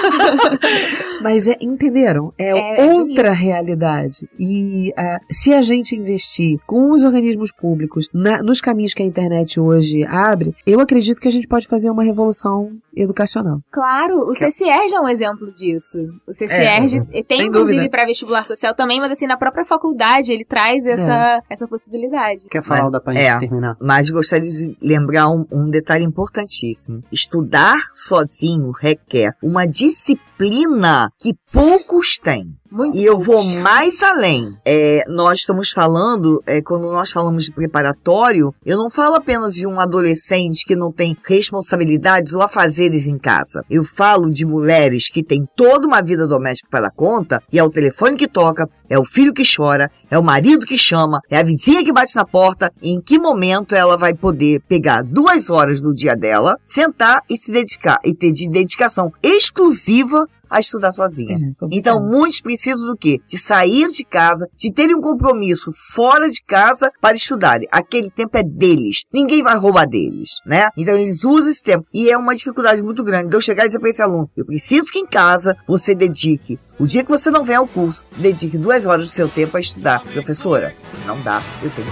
Mas é, entenderam? É, outra realidade. E ah, se a gente investir com os organismos públicos na- nos caminhos que a internet hoje abre, eu acredito que a gente pode fazer uma revolução educacional. Claro, o CCR é um exemplo disso. O CCR É, tem, inclusive, para vestibular social também, mas assim, na própria faculdade ele traz essa, essa possibilidade. Quer falar o da gente É, terminar? Mas gostaria de lembrar um, um detalhe importantíssimo. Estudar sozinho requer uma disciplina que poucos têm. E eu vou mais além. É, nós estamos falando, é, quando nós falamos de preparatório, eu não falo apenas de um adolescente que não tem responsabilidades ou afazeres em casa. Eu falo de mulheres que têm toda uma vida doméstica para conta e é o telefone que toca, é o filho que chora, é o marido que chama, é a vizinha que bate na porta. Em que momento ela vai poder pegar duas horas do dia dela, sentar e se dedicar e ter de dedicação exclusiva a estudar sozinha. Então, muitos precisam do quê? De sair de casa, de terem um compromisso fora de casa para estudarem. Aquele tempo é deles. Ninguém vai roubar deles, né? Então, eles usam esse tempo. E é uma dificuldade muito grande de eu chegar e dizer para esse aluno, eu preciso que em casa você dedique, o dia que você não vem ao curso, dedique duas horas do seu tempo a estudar. Professora, não dá, eu tenho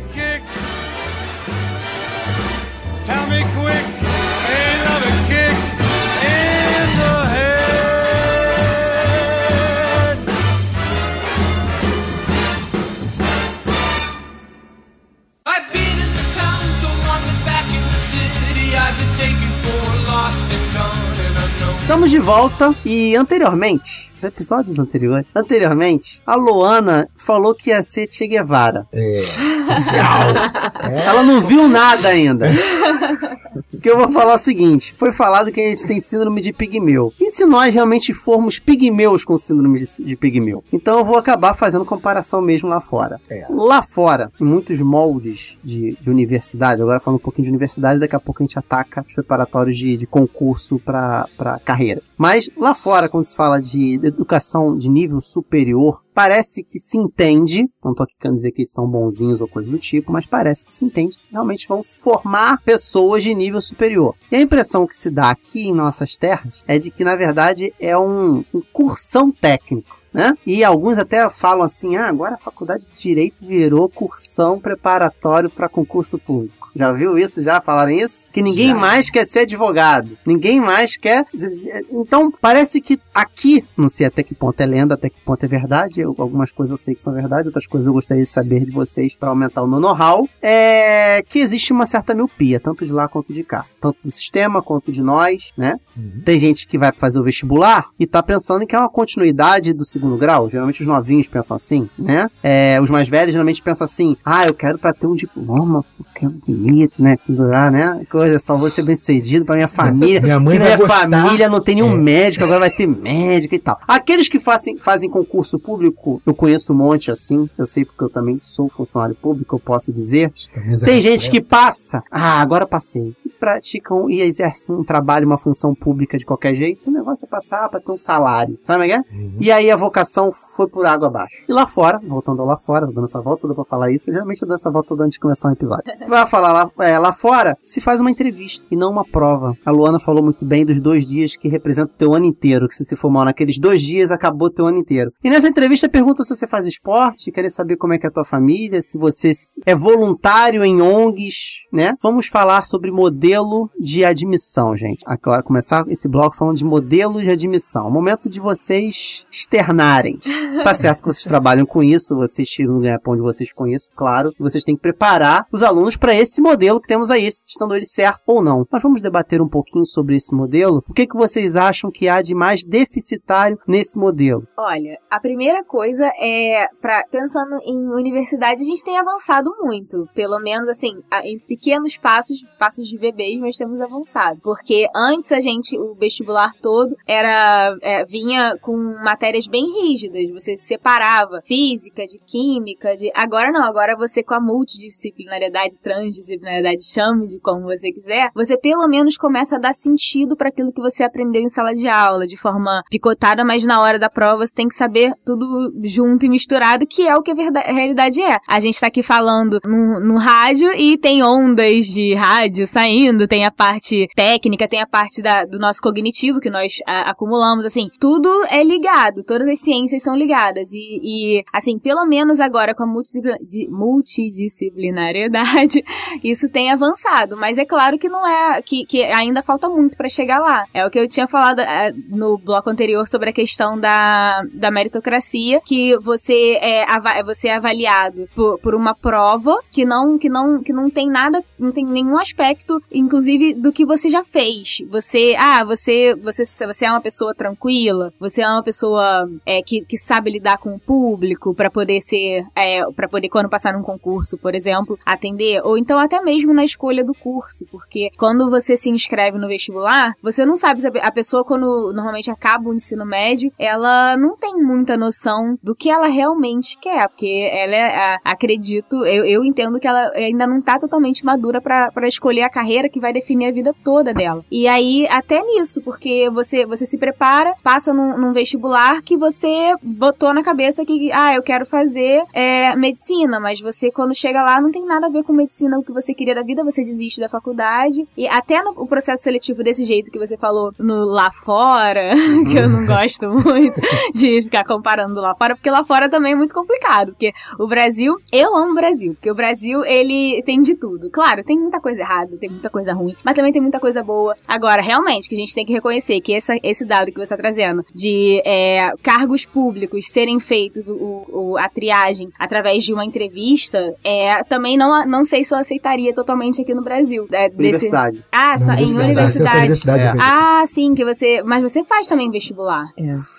que kick. Tell me quick. Estamos de volta e anteriormente, episódios anteriores, anteriormente, a Luana falou que ia ser Che Guevara. É. Social. Ela não viu nada ainda. Porque eu vou falar o seguinte: foi falado que a gente tem síndrome de pigmeu. E se nós realmente formos pigmeus com síndrome de, de pigmeu? Então eu vou acabar fazendo comparação mesmo lá fora. Lá fora, em muitos moldes de, de universidade, agora falando um pouquinho de universidade, daqui a pouco a gente ataca os preparatórios de, de concurso para carreira. Mas lá fora, quando se fala de educação de nível superior, parece que se entende, não tô aqui querendo dizer que eles são bonzinhos ou coisa do tipo, mas parece que se entende que realmente vão se formar pessoas de nível superior. E a impressão que se dá aqui em nossas terras é de que, na verdade, é um, um cursão técnico. né? E alguns até falam assim: ah, agora a faculdade de Direito virou cursão preparatório para concurso público. Já viu isso? Já falaram isso? Que ninguém Já. mais quer ser advogado. Ninguém mais quer. Então, parece que aqui, não sei até que ponto é lenda, até que ponto é verdade. Eu- algumas coisas eu sei que são verdade, outras coisas eu gostaria de saber de vocês para aumentar o meu know-how. É que existe uma certa miopia, tanto de lá quanto de cá. Tanto do sistema quanto de nós, né? Tem gente que vai fazer o vestibular e tá pensando que é uma continuidade do segundo grau. Geralmente os novinhos pensam assim, né? É, os mais velhos geralmente pensam assim: ah, eu quero pra ter um diploma, é bonito, né? Durar, né? Coisa, só vou ser bem sucedido pra minha família. Minha mãe que vai minha gostar. família não tem nenhum É. médico, agora vai ter médico e tal. Aqueles que fazem, fazem concurso público, eu conheço um monte assim, eu sei porque eu também sou funcionário público, eu posso dizer. Camisa Tem gente preta. que passa, ah, agora passei. E praticam e exercem um trabalho, uma função pública de qualquer jeito. O negócio é passar pra ter um salário. Sabe como é que é? Uhum. E aí a vocação foi por água abaixo. E lá fora, voltando lá fora, dando essa volta toda pra falar isso, geralmente eu dou essa volta toda antes de começar um episódio. Vai falar lá, é, lá fora, se faz uma entrevista e não uma prova. A Luana falou muito bem dos dois dias que representam o teu ano inteiro, que se você for mal naqueles dois dias, acabou teu ano inteiro. E nessa entrevista pergunta se você faz esporte, querem saber como é que é a tua família, se você é voluntário em ONGs, né? Vamos falar sobre modelo de admissão, gente. Agora começar esse bloco falando de modelo de admissão. Momento de vocês externarem. Tá certo que vocês trabalham com isso, vocês tiram o ganha-pão de vocês com isso, claro. Vocês têm que preparar os alunos para esse modelo que temos aí, estando ele certo ou não. Mas vamos debater um pouquinho sobre esse modelo. O que, que vocês acham que há de mais deficitário nesse modelo? Olha, a primeira coisa é, pra, pensando em universidade, a gente tem avançado muito. Pelo menos, assim, em pequenos passos, passos de bebês, mas temos avançado. Porque antes a gente, o vestibular todo, era é, vinha com matérias bem rígidas. Você se separava física, de química, de. Agora não, agora você com a multidisciplinariedade, transdisciplinariedade, chame de como você quiser, você pelo menos começa a dar sentido para aquilo que você aprendeu em sala de aula, de forma picotada, mas na hora da prova você tem que saber tudo junto e misturado, que é o que a, verda- a realidade é. A gente tá aqui falando no, no rádio e tem ondas de rádio saindo, tem a parte técnica, tem a parte da- do nosso cognitivo que nós a- acumulamos, assim, tudo é ligado, todas as ciências são ligadas e, e, assim, pelo menos agora com a multidisciplina- de- isso tem avançado, mas é claro que não é, que, que ainda falta muito para chegar lá. É o que eu tinha falado eh, no bloco anterior sobre a questão da, da meritocracia, que você é, ava- você é avaliado por, por uma prova que não, que não, que não tem nada, não tem nenhum aspecto, inclusive do que você já fez. Você, ah, você, você, você é uma pessoa tranquila, você é uma pessoa é, que, que sabe lidar com o público para poder ser, é, para poder quando passar num concurso, por exemplo, atender, ou então até mesmo na escolha do curso, porque quando você se inscreve no vestibular, você não sabe se a pe- a pessoa quando normalmente acaba o ensino médio, ela não tem muita noção do que ela realmente quer, porque ela é, acredito, eu, eu entendo que ela ainda não tá totalmente madura pra escolher a carreira que vai definir a vida toda dela. E aí, até nisso, porque você, você se prepara, passa num, num vestibular que você botou na cabeça que, ah, eu quero fazer é, medicina, mas você, quando chega lá, não tem nada a ver com medicina, o que você queria da vida, você desiste da faculdade. E até no o processo seletivo desse jeito que você falou no lá fora, que eu não gosto muito de ficar comparando lá fora, porque lá fora também é muito complicado, porque o Brasil, eu amo o Brasil, porque o Brasil, ele tem de tudo. Claro, tem muita coisa errada, tem muita coisa ruim, mas também tem muita coisa boa. Agora, realmente, que a gente tem que reconhecer que essa, esse dado que você está trazendo, de é, cargos públicos serem feitos, o, o- a triagem, através de uma entrevista, é, também não, não sei se eu aceitaria totalmente aqui no Brasil. É, desse- Universidade. Ah, só, Na em universidade, universidade. universidade É. Ah, sim, que você. Mas você faz também vestibular.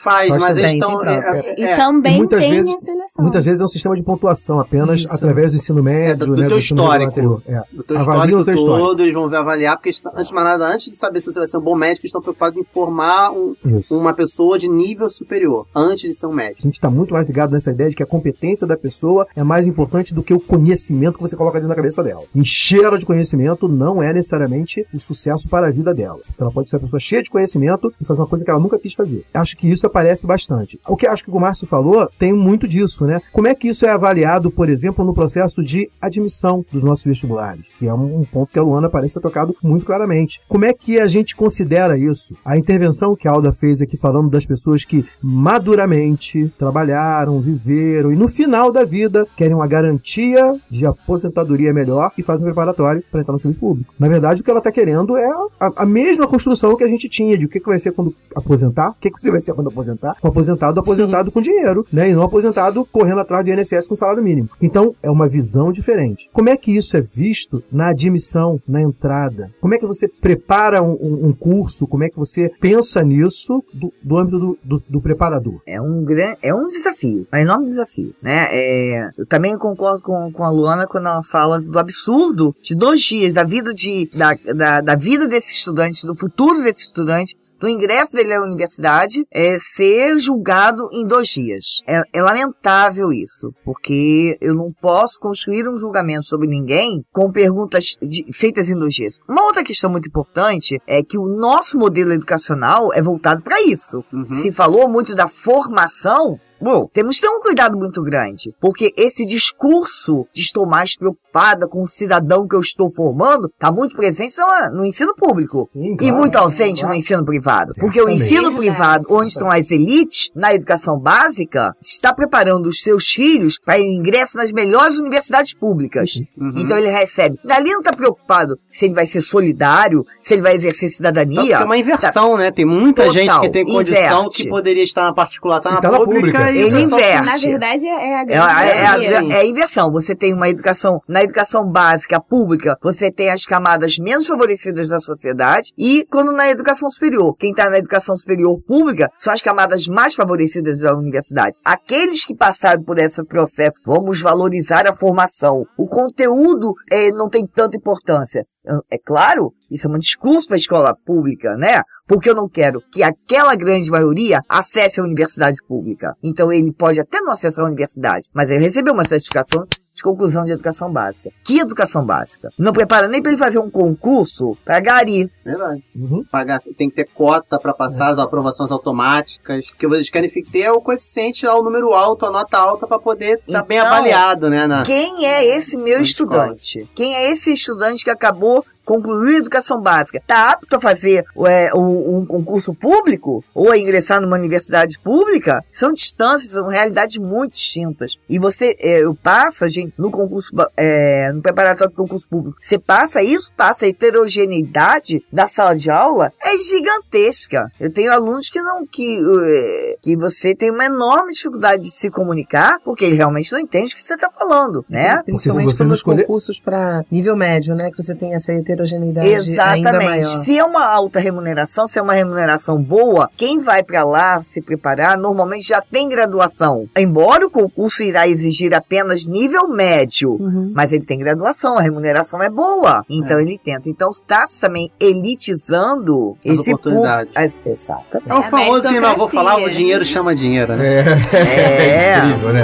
Faz, Faz mas eles estão. é, é, E é, também E muitas tem vezes- a seleção. Muitas vezes é um sistema de pontuação apenas Isso. através do ensino médio, É, do- do né, teu ensino médio histórico. É. do teu Avaliam histórico teu histórico. todo, eles vão ver avaliar, porque antes de mais nada, antes de saber se você vai ser um bom médico, eles estão preocupados em formar um- uma pessoa de nível superior, antes de ser um médico. A gente está muito mais ligado nessa ideia de que a competência da pessoa é mais importante do que o conhecimento que você coloca dentro da cabeça dela. Encher ela de conhecimento não é necessariamente o sucesso para a vida dela. Ela pode ser uma pessoa cheia de conhecimento e fazer uma coisa que ela nunca quis fazer. Acho que isso aparece bastante. O que acho que o Márcio falou tem muito disso, né? Como é que isso é avaliado, por exemplo, no processo de admissão dos nossos vestibulares? Que é um ponto que a Luana parece foi tocado muito claramente. Como é que a gente considera isso? A intervenção que a Alda fez aqui falando das pessoas que maduramente trabalharam, viveram e no final da vida querem uma garantia de aposentadoria melhor e fazem um preparatório para entrar no serviço público. Na verdade, o que ela está querendo é a, a mesma construção que a gente tinha de o que, que vai ser quando aposentar, o que, que você vai ser quando aposentar. Um aposentado, aposentado com dinheiro, né? E não aposentado correndo atrás do INSS com salário mínimo. Então, é uma visão diferente. Como é que isso é visto na admissão, na entrada? Como é que você prepara um, um- um curso? Como é que você pensa nisso do, do âmbito do, do- do preparador? É um grande, é um desafio, um enorme desafio, né? É, eu também concordo com, com a Luana quando ela fala do absurdo de dois dias da vida de, da, da, da vida desse estudante, do futuro desse estudante, do ingresso dele à universidade, é ser julgado em dois dias. É, é lamentável isso, porque eu não posso construir um julgamento sobre ninguém com perguntas de- feitas em dois dias. Uma outra questão muito importante é que o nosso modelo educacional é voltado para isso. Se falou muito da formação, Bom, temos que ter um cuidado muito grande, porque esse discurso de estou mais preocupada com o cidadão que eu estou formando está muito presente no, no ensino público e claro, muito ausente no ensino privado. Porque o ensino privado, onde estão as elites, na educação básica, está preparando os seus filhos para ingresso nas melhores universidades públicas. Então ele recebe. Ali não está preocupado se ele vai ser solidário, se ele vai exercer cidadania. Que é uma inversão, né? Tem muita Total, gente que tem condição inverte. que poderia estar na particular, tá na, tá na pública, e Ele pessoal- inverte. Na verdade, é a É, grande a- é, a- é a inversão. Você tem uma educação, na educação básica pública, você tem as camadas menos favorecidas da sociedade e quando na educação superior, quem está na educação superior pública são as camadas mais favorecidas da universidade. Aqueles que passaram por esse processo, vamos valorizar a formação. O conteúdo eh, não tem tanta importância. É claro, isso é um discurso para a escola pública, né? Porque eu não quero que aquela grande maioria acesse a universidade pública. Então ele pode até não acessar a universidade, mas ele recebeu uma certificação de conclusão de educação básica. Que educação básica? Não prepara nem para ele fazer um concurso para gari. Verdade. Pagar, tem que ter cota para passar as aprovações automáticas. O que vocês querem ter é o coeficiente lá, o número alto, a nota alta, para poder estar bem Então, avaliado, né? Na... Quem é esse meu Na estudante? Quem é esse estudante que acabou concluiu a educação básica, está apto a fazer é, um, um concurso público ou a ingressar numa universidade pública, são distâncias, são realidades muito distintas. E você, é, eu passa, gente, no concurso, é, no preparatório do concurso público, você passa isso, passa a heterogeneidade da sala de aula, é gigantesca. Eu tenho alunos que não, que, é, que você tem uma enorme dificuldade de se comunicar, porque ele realmente não entende o que você está falando, né? Principalmente pelos escolher- concursos para nível médio, né? Que você tem essa heterogeneidade ainda Exatamente. maior. Se é uma alta remuneração, se é uma remuneração boa, quem vai para lá se preparar normalmente já tem graduação. Embora o concurso irá exigir apenas nível médio, Uhum. mas ele tem graduação, a remuneração é boa. Então ele tenta. Então está também elitizando As esse oportunidades. as- Exatamente. É o famoso que meu avô falava, o dinheiro chama dinheiro, né? É. incrível, né?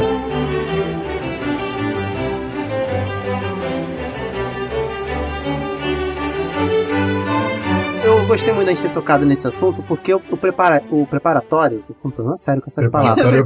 Gostei muito gente ter tocado nesse assunto, porque o, o, prepara, o preparatório, tô falando sério com essas palavras. Preparatório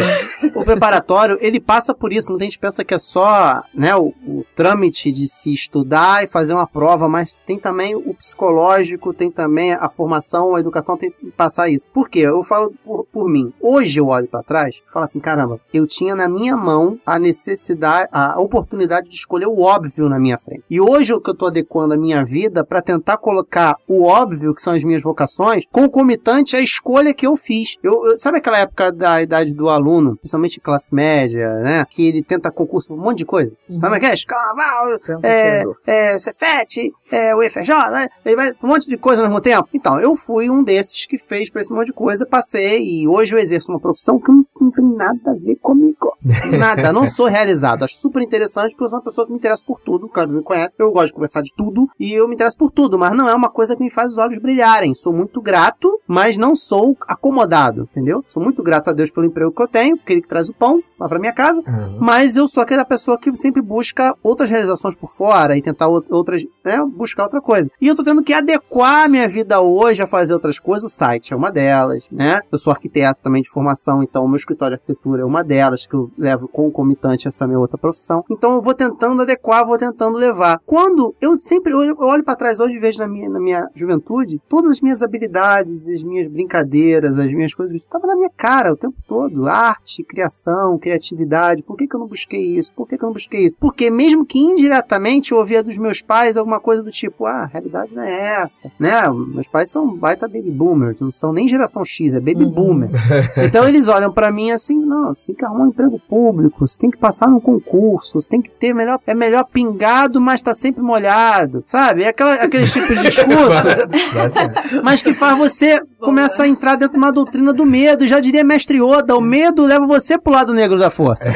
É. O preparatório, ele passa por isso. Muita gente pensa que é só né, o, o trâmite de se estudar e fazer uma prova, mas tem também o psicológico, tem também a formação, a educação tem que passar isso. Por quê? Eu falo por, por mim. Hoje eu olho pra trás e falo assim, caramba, eu tinha na minha mão a necessidade, a oportunidade de escolher o óbvio na minha frente. E hoje o que eu tô adequando a minha vida para tentar colocar o óbvio, que são as minhas vocações, concomitante à escolha que eu fiz. Eu, eu- sabe aquela época da idade do aluno, principalmente classe média, né? Que ele tenta concurso por um monte de coisa. Sabe o que é? Carnaval, é, é, Cefet, é, o IFJ, né? Ele vai um monte de coisa ao mesmo tempo. Então, eu fui um desses que fez pra esse monte de coisa, passei e hoje eu exerço uma profissão que não, não tem nada a ver comigo. Nada, não sou realizado. Acho super interessante porque eu sou uma pessoa que me interessa por tudo, claro, me conhece. Eu gosto de conversar de tudo e eu me interesso por tudo, mas não é uma coisa que me faz os olhos brilharem. Sou muito grato, mas não sou acomodado, entendeu? Sou muito grato a Deus pelo emprego que eu tenho, porque ele que traz o pão lá pra minha casa. Mas eu sou aquela pessoa que sempre busca outras realizações por fora e tentar ou- outras, né, buscar outra coisa. E eu tô tendo que adequar a minha vida hoje a fazer outras coisas. O site é uma delas, né? Eu sou arquiteto também de formação, então o meu escritório de arquitetura é uma delas, que eu levo concomitante essa minha outra profissão. Então eu vou tentando adequar, vou tentando levar. Quando eu sempre eu olho para trás hoje e vejo na minha, na minha juventude, todas as minhas habilidades, as minhas brincadeiras, as minhas coisas, estavam na minha cara o tempo todo. Arte, criação, criatividade. Por que, que eu não busquei isso? Por que, que eu não busquei isso? Porque mesmo que indiretamente eu ouvia dos meus pais alguma coisa do tipo, ah, a realidade não é essa, né? Meus pais são baita baby boomers, não são nem geração X, é baby boomer. Então eles olham pra mim assim, não, você tem que arrumar um emprego público, você tem que passar num concurso, você tem que ter melhor, é melhor pingado, mas tá sempre molhado, sabe? É aquela, aquele tipo de discurso, mas que faz você começar a entrar dentro de uma doutrina do medo. Já diria mestre Oda, o medo leva você pro lado negro da força.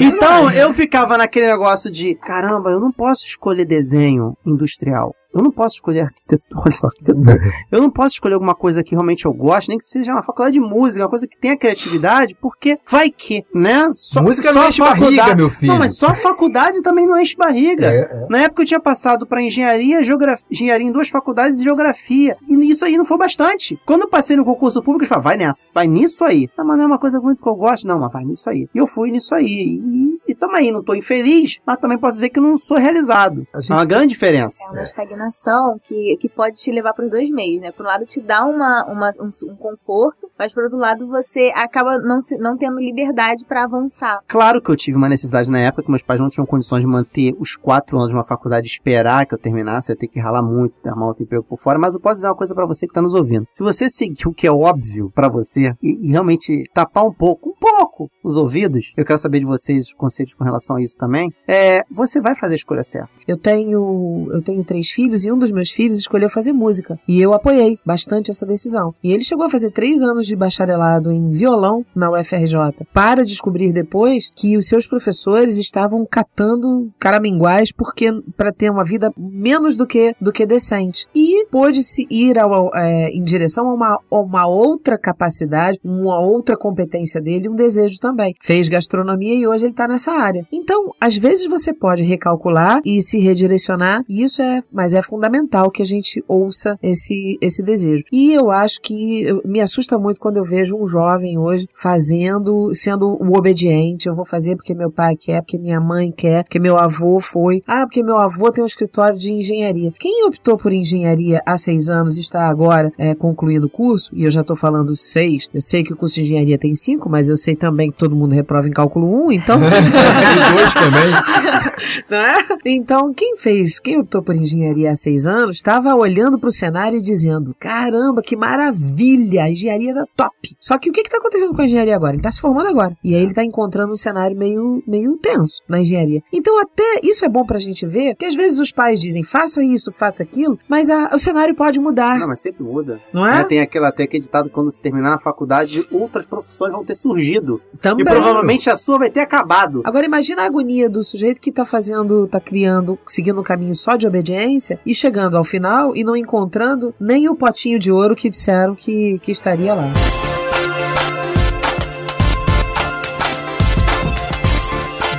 então eu ficava naquele negócio de, caramba, eu não posso escolher desenho industrial. Eu não posso escolher arquitetura, olha só, arquitetura. Eu não posso escolher alguma coisa que realmente eu gosto, nem que seja uma faculdade de música, uma coisa que tenha criatividade, porque vai que, né? Só, Música só não enche barriga, faculdade- meu filho. Não, mas só faculdade também não enche barriga. É, é. Na época eu tinha passado para engenharia, geografia, engenharia em duas faculdades e geografia. E isso aí não foi bastante. Quando eu passei no concurso público, eles falaram, vai nessa, vai nisso aí. Ah, mas não é uma coisa muito que eu gosto. Não, mas vai nisso aí. E eu fui nisso aí. E, tamo aí, não tô infeliz, mas também posso dizer que não sou realizado. É uma grande diferença. É uma estagnação que, que pode te levar para os dois meios, né? Por um lado, te dá uma, uma- um, um conforto, mas por outro lado, você acaba não, se- não tendo liberdade para avançar. Claro que eu tive uma necessidade na época que meus pais não tinham condições de manter os quatro anos de uma faculdade e esperar que eu terminasse, eu ia ter que ralar muito, arrumar outro emprego por fora, mas eu posso dizer uma coisa pra você que tá nos ouvindo. Se você seguir o que é óbvio pra você e, e realmente tapar um pouco, um pouco os ouvidos, eu quero saber de vocês os conselhos com relação a isso também, é, você vai fazer a escolha certa. Eu tenho, eu tenho três filhos e um dos meus filhos escolheu fazer música. E eu apoiei bastante essa decisão. E ele chegou a fazer três anos de bacharelado em violão na UFRJ, para descobrir depois que os seus professores estavam catando caraminguais porque para ter uma vida menos do que do que decente. E pôde-se ir ao, é, em direção a uma, a uma outra capacidade, uma outra competência dele, um desejo também. Fez gastronomia e hoje ele está nessa área. Então, às vezes você pode recalcular e se redirecionar, e isso é, mas é fundamental que a gente ouça esse, esse desejo. E eu acho que me assusta muito quando eu vejo um jovem hoje fazendo, sendo o obediente. Eu vou fazer porque meu pai quer, porque minha mãe quer, porque meu avô foi. Ah, porque meu avô tem um escritório de engenharia. Quem optou por engenharia há seis anos e está agora é, concluindo o curso, e eu já estou falando seis, eu sei que o curso de engenharia tem cinco, mas eu sei também que todo mundo reprova em cálculo um, então. E dois também. Não é? Então, quem fez, quem optou por engenharia há seis anos, estava olhando para o cenário e dizendo: caramba, que maravilha, a engenharia era top. Só que o que está acontecendo com a engenharia agora? Ele está se formando agora. E aí ele está encontrando um cenário meio, meio tenso na engenharia. Então, até isso é bom para a gente ver que às vezes os pais dizem: faça isso, faça aquilo, mas a- o cenário pode mudar. Não, mas sempre muda. Não é? Né, Tem aquele, até aquele ditado que quando se terminar a faculdade, outras profissões vão ter surgido. Também. E provavelmente a sua vai ter acabado. Agora imagina a agonia do sujeito que tá fazendo, tá criando, seguindo um caminho só de obediência e chegando ao final e não encontrando nem o potinho de ouro que disseram que, que estaria lá.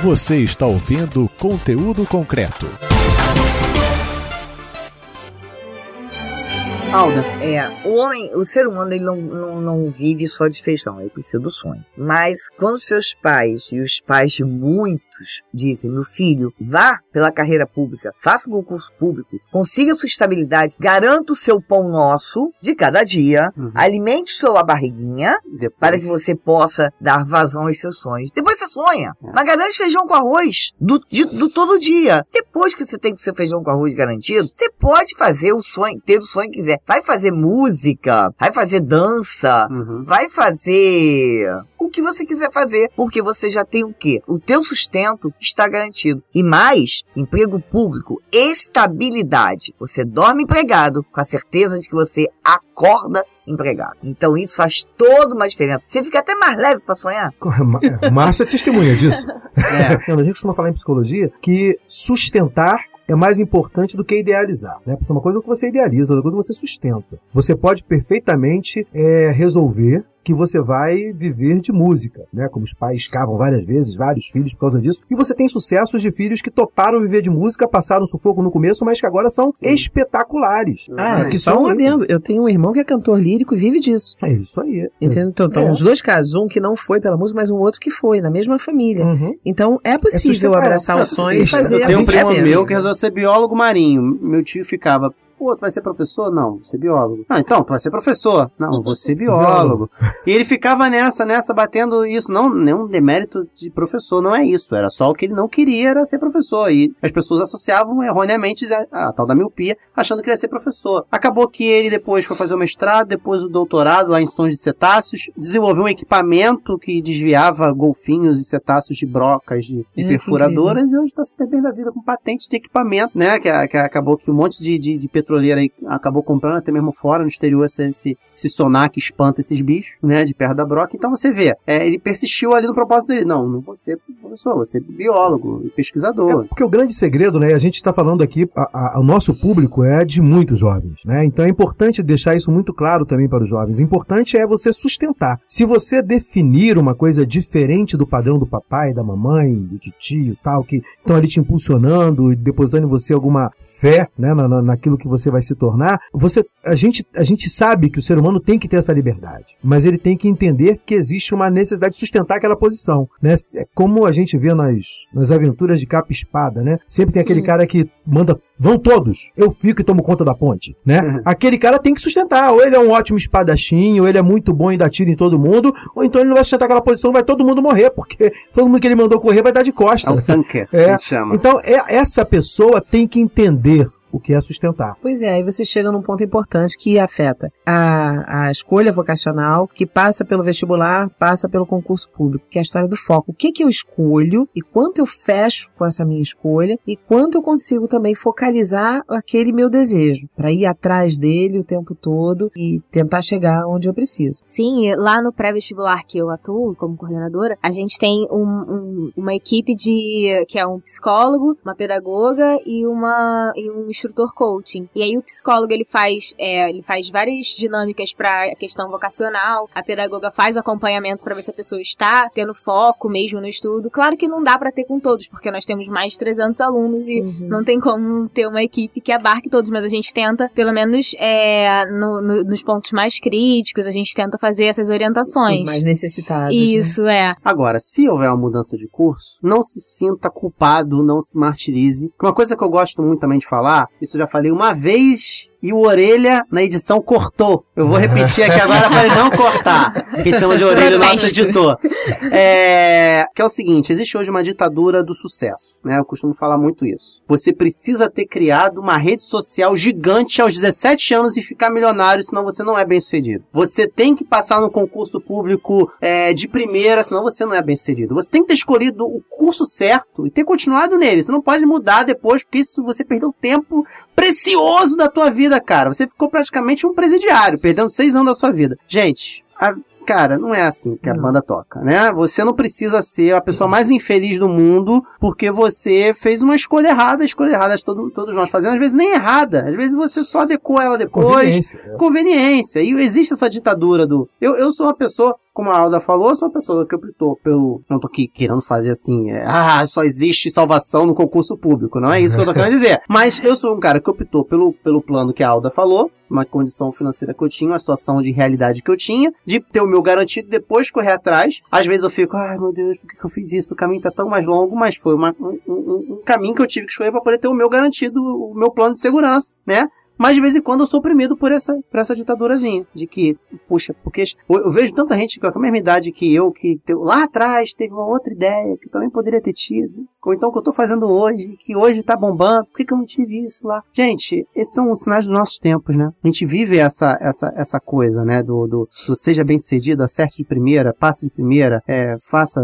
Você está ouvindo conteúdo concreto. Alda. É, o homem, o ser humano, ele não, não, não vive só de feijão, ele precisa do sonho. Mas quando seus pais, e os pais de muitos, dizem, meu filho, vá pela carreira pública, faça um concurso público, consiga sua estabilidade, garanta o seu pão nosso de cada dia, alimente sua barriguinha, para que você possa dar vazão aos seus sonhos. Depois você sonha, mas garante feijão com arroz do, de- do todo dia. Depois que você tem o seu feijão com arroz garantido, você pode fazer o sonho, ter o sonho que quiser. Vai fazer música, vai fazer dança, vai fazer o que você quiser fazer, porque você já tem o quê? O teu sustento está garantido. E mais, emprego público, estabilidade. Você dorme empregado com a certeza de que você acorda empregado. Então isso faz toda uma diferença. Você fica até mais leve para sonhar. Ma- Márcia é testemunha disso. a gente costuma falar em psicologia que sustentar é mais importante do que idealizar, né? Porque uma coisa é o que você idealiza, outra coisa é o que você sustenta. Você pode perfeitamente é, resolver que você vai viver de música, né? Como os pais escavam várias vezes, vários filhos por causa disso. E você tem sucessos de filhos que toparam viver de música, passaram sufoco no começo, mas que agora são espetaculares. Ah, que só um adendo. Eu tenho um irmão que é cantor lírico e vive disso. É isso aí. Entendeu? Então, então É. os dois casos, um que não foi pela música, mas um outro que foi, na mesma família. Uhum. Então, é possível sustentável. abraçar o sonho e fazer Eu a tenho um primo meu que resolveu ser biólogo marinho. Meu tio ficava, pô, tu vai ser professor? Não, vou ser biólogo. Ah, então, tu vai ser professor? Não, vou ser biólogo. E ele ficava nessa, nessa, batendo isso. Não, nenhum demérito de professor, não é isso. Era só o que ele não queria, era ser professor. E as pessoas associavam erroneamente a, a tal da miopia, achando que ele ia ser professor. Acabou que ele depois foi fazer o mestrado, depois o doutorado lá em sons de cetáceos, desenvolveu um equipamento que desviava golfinhos e cetáceos de brocas, de, de É, perfuradoras, e hoje está super bem da vida com patente de equipamento, né? Que, que acabou que um monte de, de, de petroleira acabou comprando até mesmo fora, no exterior, esse, esse, sonar que espanta esses bichos, né? De perto da broca. Então você vê, é, ele persistiu ali no propósito dele. Não, não ser professor, vou ser biólogo pesquisador. Porque o grande segredo, né, a gente está falando aqui, a- a- o nosso público é de muitos jovens, né? Então é importante deixar isso muito claro também para os jovens. Importante é você sustentar. Se você definir uma coisa diferente do padrão do papai, da mamãe, do tio, tal, que estão ali te impulsionando depositando em você alguma fé, né, na- naquilo que você vai se tornar, você, a gente, a gente sabe que o ser humano tem que ter essa liberdade, mas ele tem que entender que existe uma necessidade de sustentar aquela posição, né? É como a gente vê nas, nas aventuras de capa e espada, né? Sempre tem aquele cara que manda, vão todos, eu fico e tomo conta da ponte, né? Aquele cara tem que sustentar, ou ele é um ótimo espadachim, ou ele é muito bom e dá tiro em todo mundo, ou então ele não vai sustentar aquela posição, vai todo mundo morrer, porque todo mundo que ele mandou correr vai dar de costa. É o tanker, É. chama. Então, é- essa pessoa tem que entender o que é sustentar. Pois é, aí você chega num ponto importante que afeta a, a escolha vocacional, que passa pelo vestibular, passa pelo concurso público, que é a história do foco. O que, que eu escolho e quanto eu fecho com essa minha escolha e quanto eu consigo também focalizar aquele meu desejo, para ir atrás dele o tempo todo e tentar chegar onde eu preciso. Sim, lá no pré-vestibular que eu atuo como coordenadora, a gente tem um- um- uma equipe de que é um psicólogo, uma pedagoga e uma e um instrutor coaching. E aí o psicólogo ele faz é, ele faz várias dinâmicas para a questão vocacional, a pedagoga faz o acompanhamento para ver se a pessoa está tendo foco mesmo no estudo. Claro que não dá para ter com todos, porque nós temos mais de 300 alunos e não tem como ter uma equipe que abarque todos, mas a gente tenta, pelo menos é, no- no- nos pontos mais críticos, a gente tenta fazer essas orientações. Os mais necessitados. Isso, é. Agora, se houver uma mudança de curso, não se sinta culpado, não se martirize. Uma coisa que eu gosto muito também de falar, isso eu já falei uma vez e o Orelha na edição cortou. Eu vou repetir aqui agora para ele não cortar. Que chama de Orelha o nosso editor. É, que é o seguinte, existe hoje uma ditadura do sucesso, né? Eu costumo falar muito isso. Você precisa ter criado uma rede social gigante aos 17 anos e ficar milionário, senão você não é bem sucedido. Você tem que passar no concurso público é, de primeira, senão você não é bem sucedido. Você tem que ter escolhido o curso certo e ter continuado nele. Você não pode mudar depois, porque isso você perdeu tempo precioso da tua vida, cara. Você ficou praticamente um presidiário, perdendo seis anos da sua vida. Gente, a- Cara, não é assim que a banda toca, né? Você não precisa ser a pessoa mais infeliz do mundo porque você fez uma escolha errada. A escolha errada todo, todos nós fazemos, às vezes nem errada. Às vezes você só adequou ela depois. Conveniência, é. Conveniência. E existe essa ditadura do. Eu, eu sou uma pessoa, como a Alda falou, eu sou uma pessoa que optou pelo. Não tô aqui querendo fazer assim. é, ah, só existe salvação no concurso público. Não é isso que eu tô querendo dizer. Mas eu sou um cara que optou pelo, pelo plano que a Alda falou, uma condição financeira que eu tinha, uma situação de realidade que eu tinha, de ter o meu garantido depois correr atrás. Às vezes eu fico, ai meu Deus, por que que eu fiz isso? O caminho tá tão mais longo, mas foi uma- um, um- um caminho que eu tive que escolher para poder ter o meu garantido, o meu plano de segurança, né? Mas de vez em quando eu sou oprimido por essa, por essa ditadurazinha. De que, puxa, porque eu, eu vejo tanta gente com a mesma idade que eu, que lá atrás teve uma outra ideia que também poderia ter tido. Ou então o que eu tô fazendo hoje, que hoje tá bombando, por que, que eu não tive isso lá? Gente, esses são os sinais dos nossos tempos, né? A gente vive essa, essa, essa coisa, né? Do, do, do seja bem sucedido, acerte de primeira, passe de primeira, é, faça.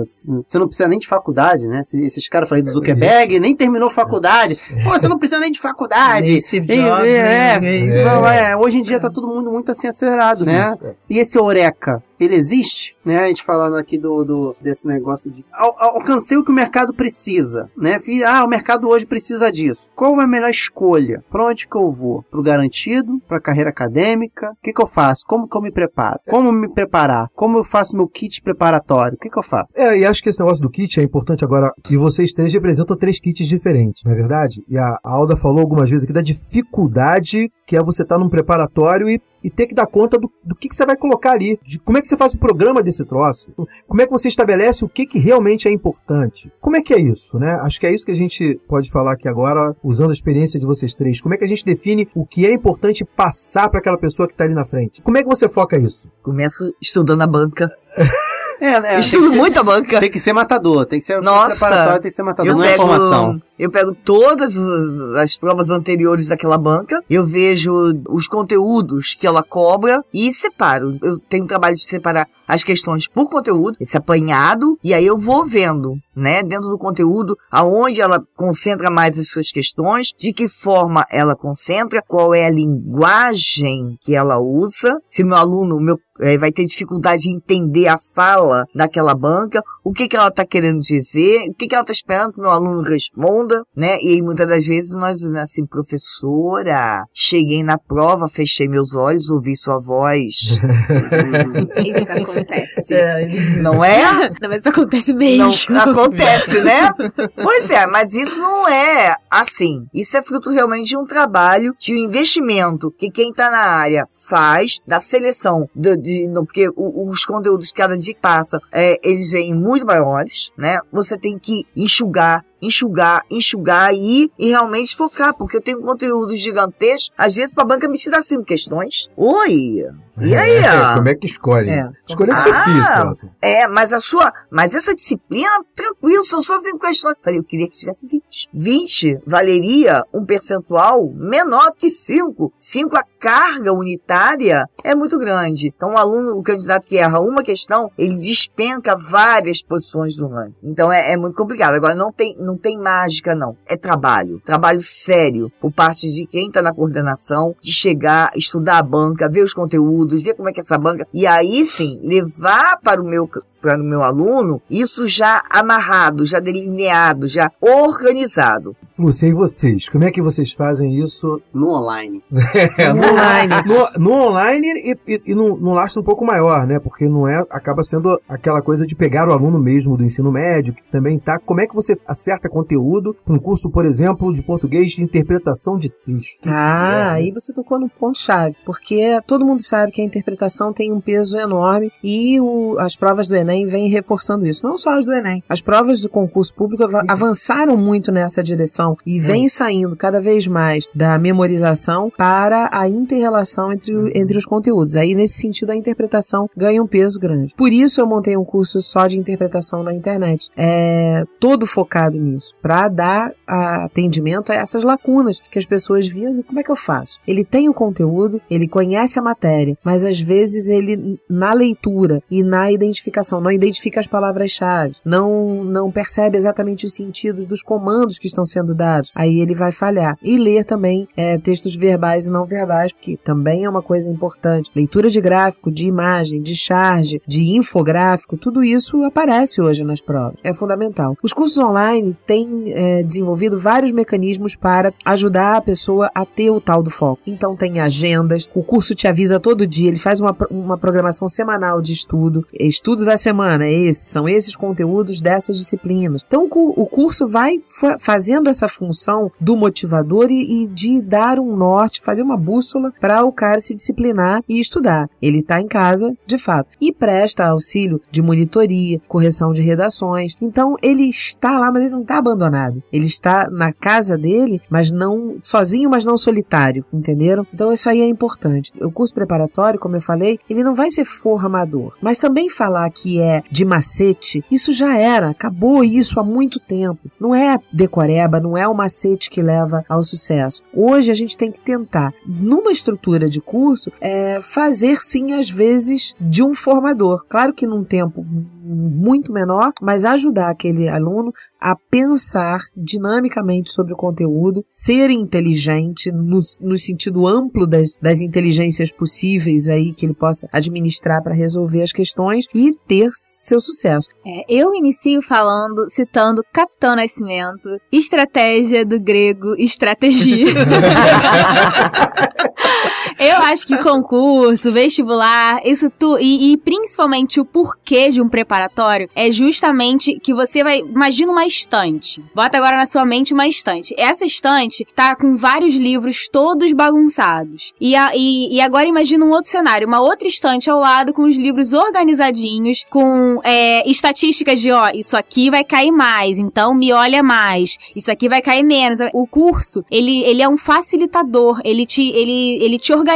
Você não precisa nem de faculdade, né? Esses- caras falei do Zuckerberg, nem terminou faculdade. Pô, você não precisa nem de faculdade. Nem Steve E- Jobs, é, então, é, hoje em dia tá todo mundo muito assim acelerado, né? E esse Eureka? Ele existe, né? A gente falando aqui do, do desse negócio de al- al- alcancei o que o mercado precisa, né? Ah, o mercado hoje precisa disso. Qual é a melhor escolha? Pra onde que eu vou? Pro garantido? Pra carreira acadêmica? O que que eu faço? Como que eu me preparo? Como me preparar? Como eu faço meu kit preparatório? O que que eu faço? É, e acho que esse negócio do kit é importante agora. E vocês três representam três kits diferentes, não é verdade? E a Alda falou algumas vezes aqui da dificuldade que é você estar num preparatório e, e ter que dar conta do, do que, que você vai colocar ali. De como é que você faz o programa desse troço. Como é que você estabelece o que, que realmente é importante. Como é que é isso, né? Acho que é isso que a gente pode falar aqui agora, usando a experiência de vocês três. Como é que a gente define o que é importante passar para aquela pessoa que está ali na frente? Como é que você foca isso? Começo estudando a banca. É, né? Estudo ser- muito a banca. Tem que ser matador, tem que ser Nossa, preparatório, tem que ser matador, eu não é formação. Eu pego todas as- as provas anteriores daquela banca, eu vejo os conteúdos que ela cobra e separo. Eu tenho o trabalho de separar as questões por conteúdo, esse apanhado, e aí eu vou vendo, né, dentro do conteúdo, aonde ela concentra mais as suas questões, de que forma ela concentra, qual é a linguagem que ela usa, se meu aluno, meu eh, vai ter dificuldade de entender a fala daquela banca, o que, que ela está querendo dizer, o que, que ela está esperando que meu aluno responda, né? E aí, muitas das vezes nós dizemos assim, professora, cheguei na prova, fechei meus olhos, ouvi sua voz. Isso acontece. Não é? Não, mas isso acontece mesmo. Não, acontece, né? Pois é, mas isso não é assim. Isso é fruto realmente de um trabalho, de um investimento que quem está na área faz, da seleção, de, no- porque os conteúdos cada dia que passa, é, eles vêm muito maiores, né? Você tem que enxugar, enxugar, enxugar e, e realmente focar, porque eu tenho conteúdos gigantescos, às vezes para a banca me tira cinco questões. Oi! E aí, ó? Como é que escolhe É. isso? Escolher que você Ah, fez, troço. É, mas a sua. Mas essa disciplina, tranquilo, são só cinco questões. Falei, eu queria que tivesse 20. 20 valeria um percentual menor do que 5. 5 a carga unitária é muito grande. Então, o aluno, o candidato que erra uma questão, ele despenca várias posições do ranking. Então, é, é muito complicado. Agora, não tem, não tem mágica, não. É trabalho. Trabalho sério por parte de quem está na coordenação, de chegar, estudar a banca, ver os conteúdos, ver como é que é essa banca, e aí sim, levar para o meu para o meu aluno, isso já amarrado, já delineado, já organizado. Lúcia, e vocês? Como é que vocês fazem isso? No online. É, No no, online. No, no online e, e, e num, num lastro um pouco maior, né? Porque não é, acaba sendo aquela coisa de pegar o aluno mesmo do ensino médio, que também tá. Como é que você acerta conteúdo para um curso, por exemplo, de português de interpretação de texto? Ah, aí você tocou no ponto-chave, porque todo mundo sabe que a interpretação tem um peso enorme e o- as provas do Enem vêm reforçando isso. Não só as do Enem. As provas do concurso público ava- avançaram muito nessa direção e vem saindo cada vez mais da memorização para a inter-relação entre, o- entre os conteúdos. Aí, nesse sentido, a interpretação ganha um peso grande. Por isso, eu montei um curso só de interpretação na internet. É todo focado nisso, para dar atendimento a essas lacunas que as pessoas viam e como é que eu faço? Ele tem o conteúdo, ele conhece a matéria, mas às vezes ele na leitura e na identificação não identifica as palavras-chave, não não percebe exatamente os sentidos dos comandos que estão sendo dados. Aí ele vai falhar. E ler também é, textos verbais e não verbais, que também é uma coisa importante. Leitura de gráfico, de imagem, de charge, de infográfico, tudo isso aparece hoje nas provas. É fundamental. Os cursos online têm é, desenvolvido vários mecanismos para ajudar a pessoa a ter o tal do foco. Então tem agendas, o curso te avisa todo dia, ele faz uma, uma programação semanal de estudo. Estudo da semana, é esse, são esses conteúdos dessas disciplinas. Então o cu- o curso vai fa- fazendo essa função do motivador e, e de dar um norte, fazer uma bússola para o cara se disciplinar e estudar. Ele está em casa, de fato, e presta auxílio de monitoria, correção de redações. Então ele está lá, mas ele não está abandonado. Ele está na casa dele, mas não sozinho, mas não solitário, entenderam? Então isso aí é importante. O curso preparatório, como eu falei, ele não vai ser formador, mas também falar que é de macete, isso já era, acabou isso há muito tempo. Não é decoreba, não é o macete que leva ao sucesso. Hoje a gente tem que tentar, numa estrutura de curso, é, fazer sim, às vezes, de um formador. Claro que num tempo muito menor, mas ajudar aquele aluno a pensar dinamicamente sobre o conteúdo, ser inteligente no, no sentido amplo das, das inteligências possíveis aí que ele possa administrar para resolver as questões e ter seu sucesso. É, eu inicio falando, citando Capitão Nascimento, estratégia do grego estratégia. eu acho que concurso, vestibular, isso tu e, e principalmente o porquê de um preparatório é justamente que você vai, imagina uma estante. Bota agora na sua mente uma estante. Essa estante tá com vários livros todos bagunçados. E, a, e, e agora imagina um outro cenário, uma outra estante ao lado com os livros organizadinhos, com é, estatísticas de, ó, isso aqui vai cair mais, então me olha mais. Isso aqui vai cair menos. O curso, ele, ele é um facilitador, ele te, ele, ele te organiza.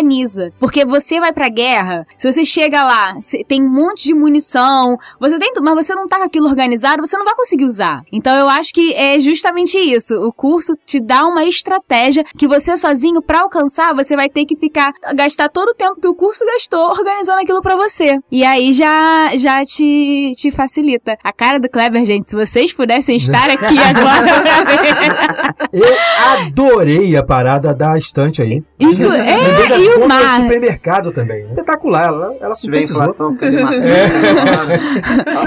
Porque você vai pra guerra, se você chega lá, tem um monte de munição, você tem, mas você não tá com aquilo organizado, você não vai conseguir usar. Então eu acho que é justamente isso. O curso te dá uma estratégia que você sozinho, pra alcançar, você vai ter que ficar, gastar todo o tempo que o curso gastou organizando aquilo pra você. E aí já, já te, te facilita. A cara do Kleber, gente, se vocês pudessem estar aqui agora pra ver. Eu adorei a parada da estante aí. Inclu- é, o mar? de supermercado também. Espetacular. Ela, ela Se tiver inflação, fica de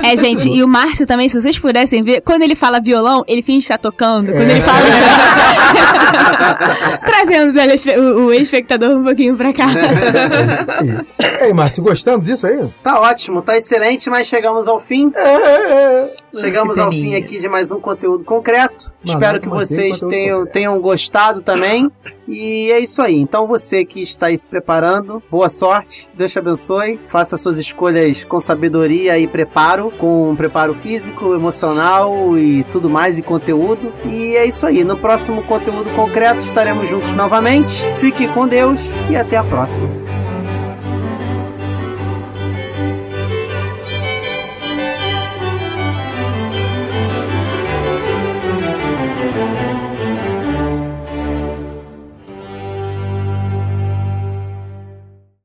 É, gente, e o Márcio também, se vocês pudessem ver, quando ele fala violão, ele finge estar tocando. Quando É. ele fala. Trazendo o telespe- o, o espectador um pouquinho pra cá. É isso aí. Ei, Márcio, gostando disso aí? Tá ótimo, tá excelente, mas chegamos ao fim. É, Chegamos Que ao fim aqui de mais um conteúdo concreto. Mano, Espero que vocês tenham, tenham gostado também. E é isso aí. Então você que está aí se preparando, boa sorte, Deus te abençoe. Faça suas escolhas com sabedoria e preparo, com preparo físico, emocional e tudo mais e conteúdo. E é isso aí. No próximo conteúdo concreto estaremos juntos novamente. Fique com Deus e até a próxima.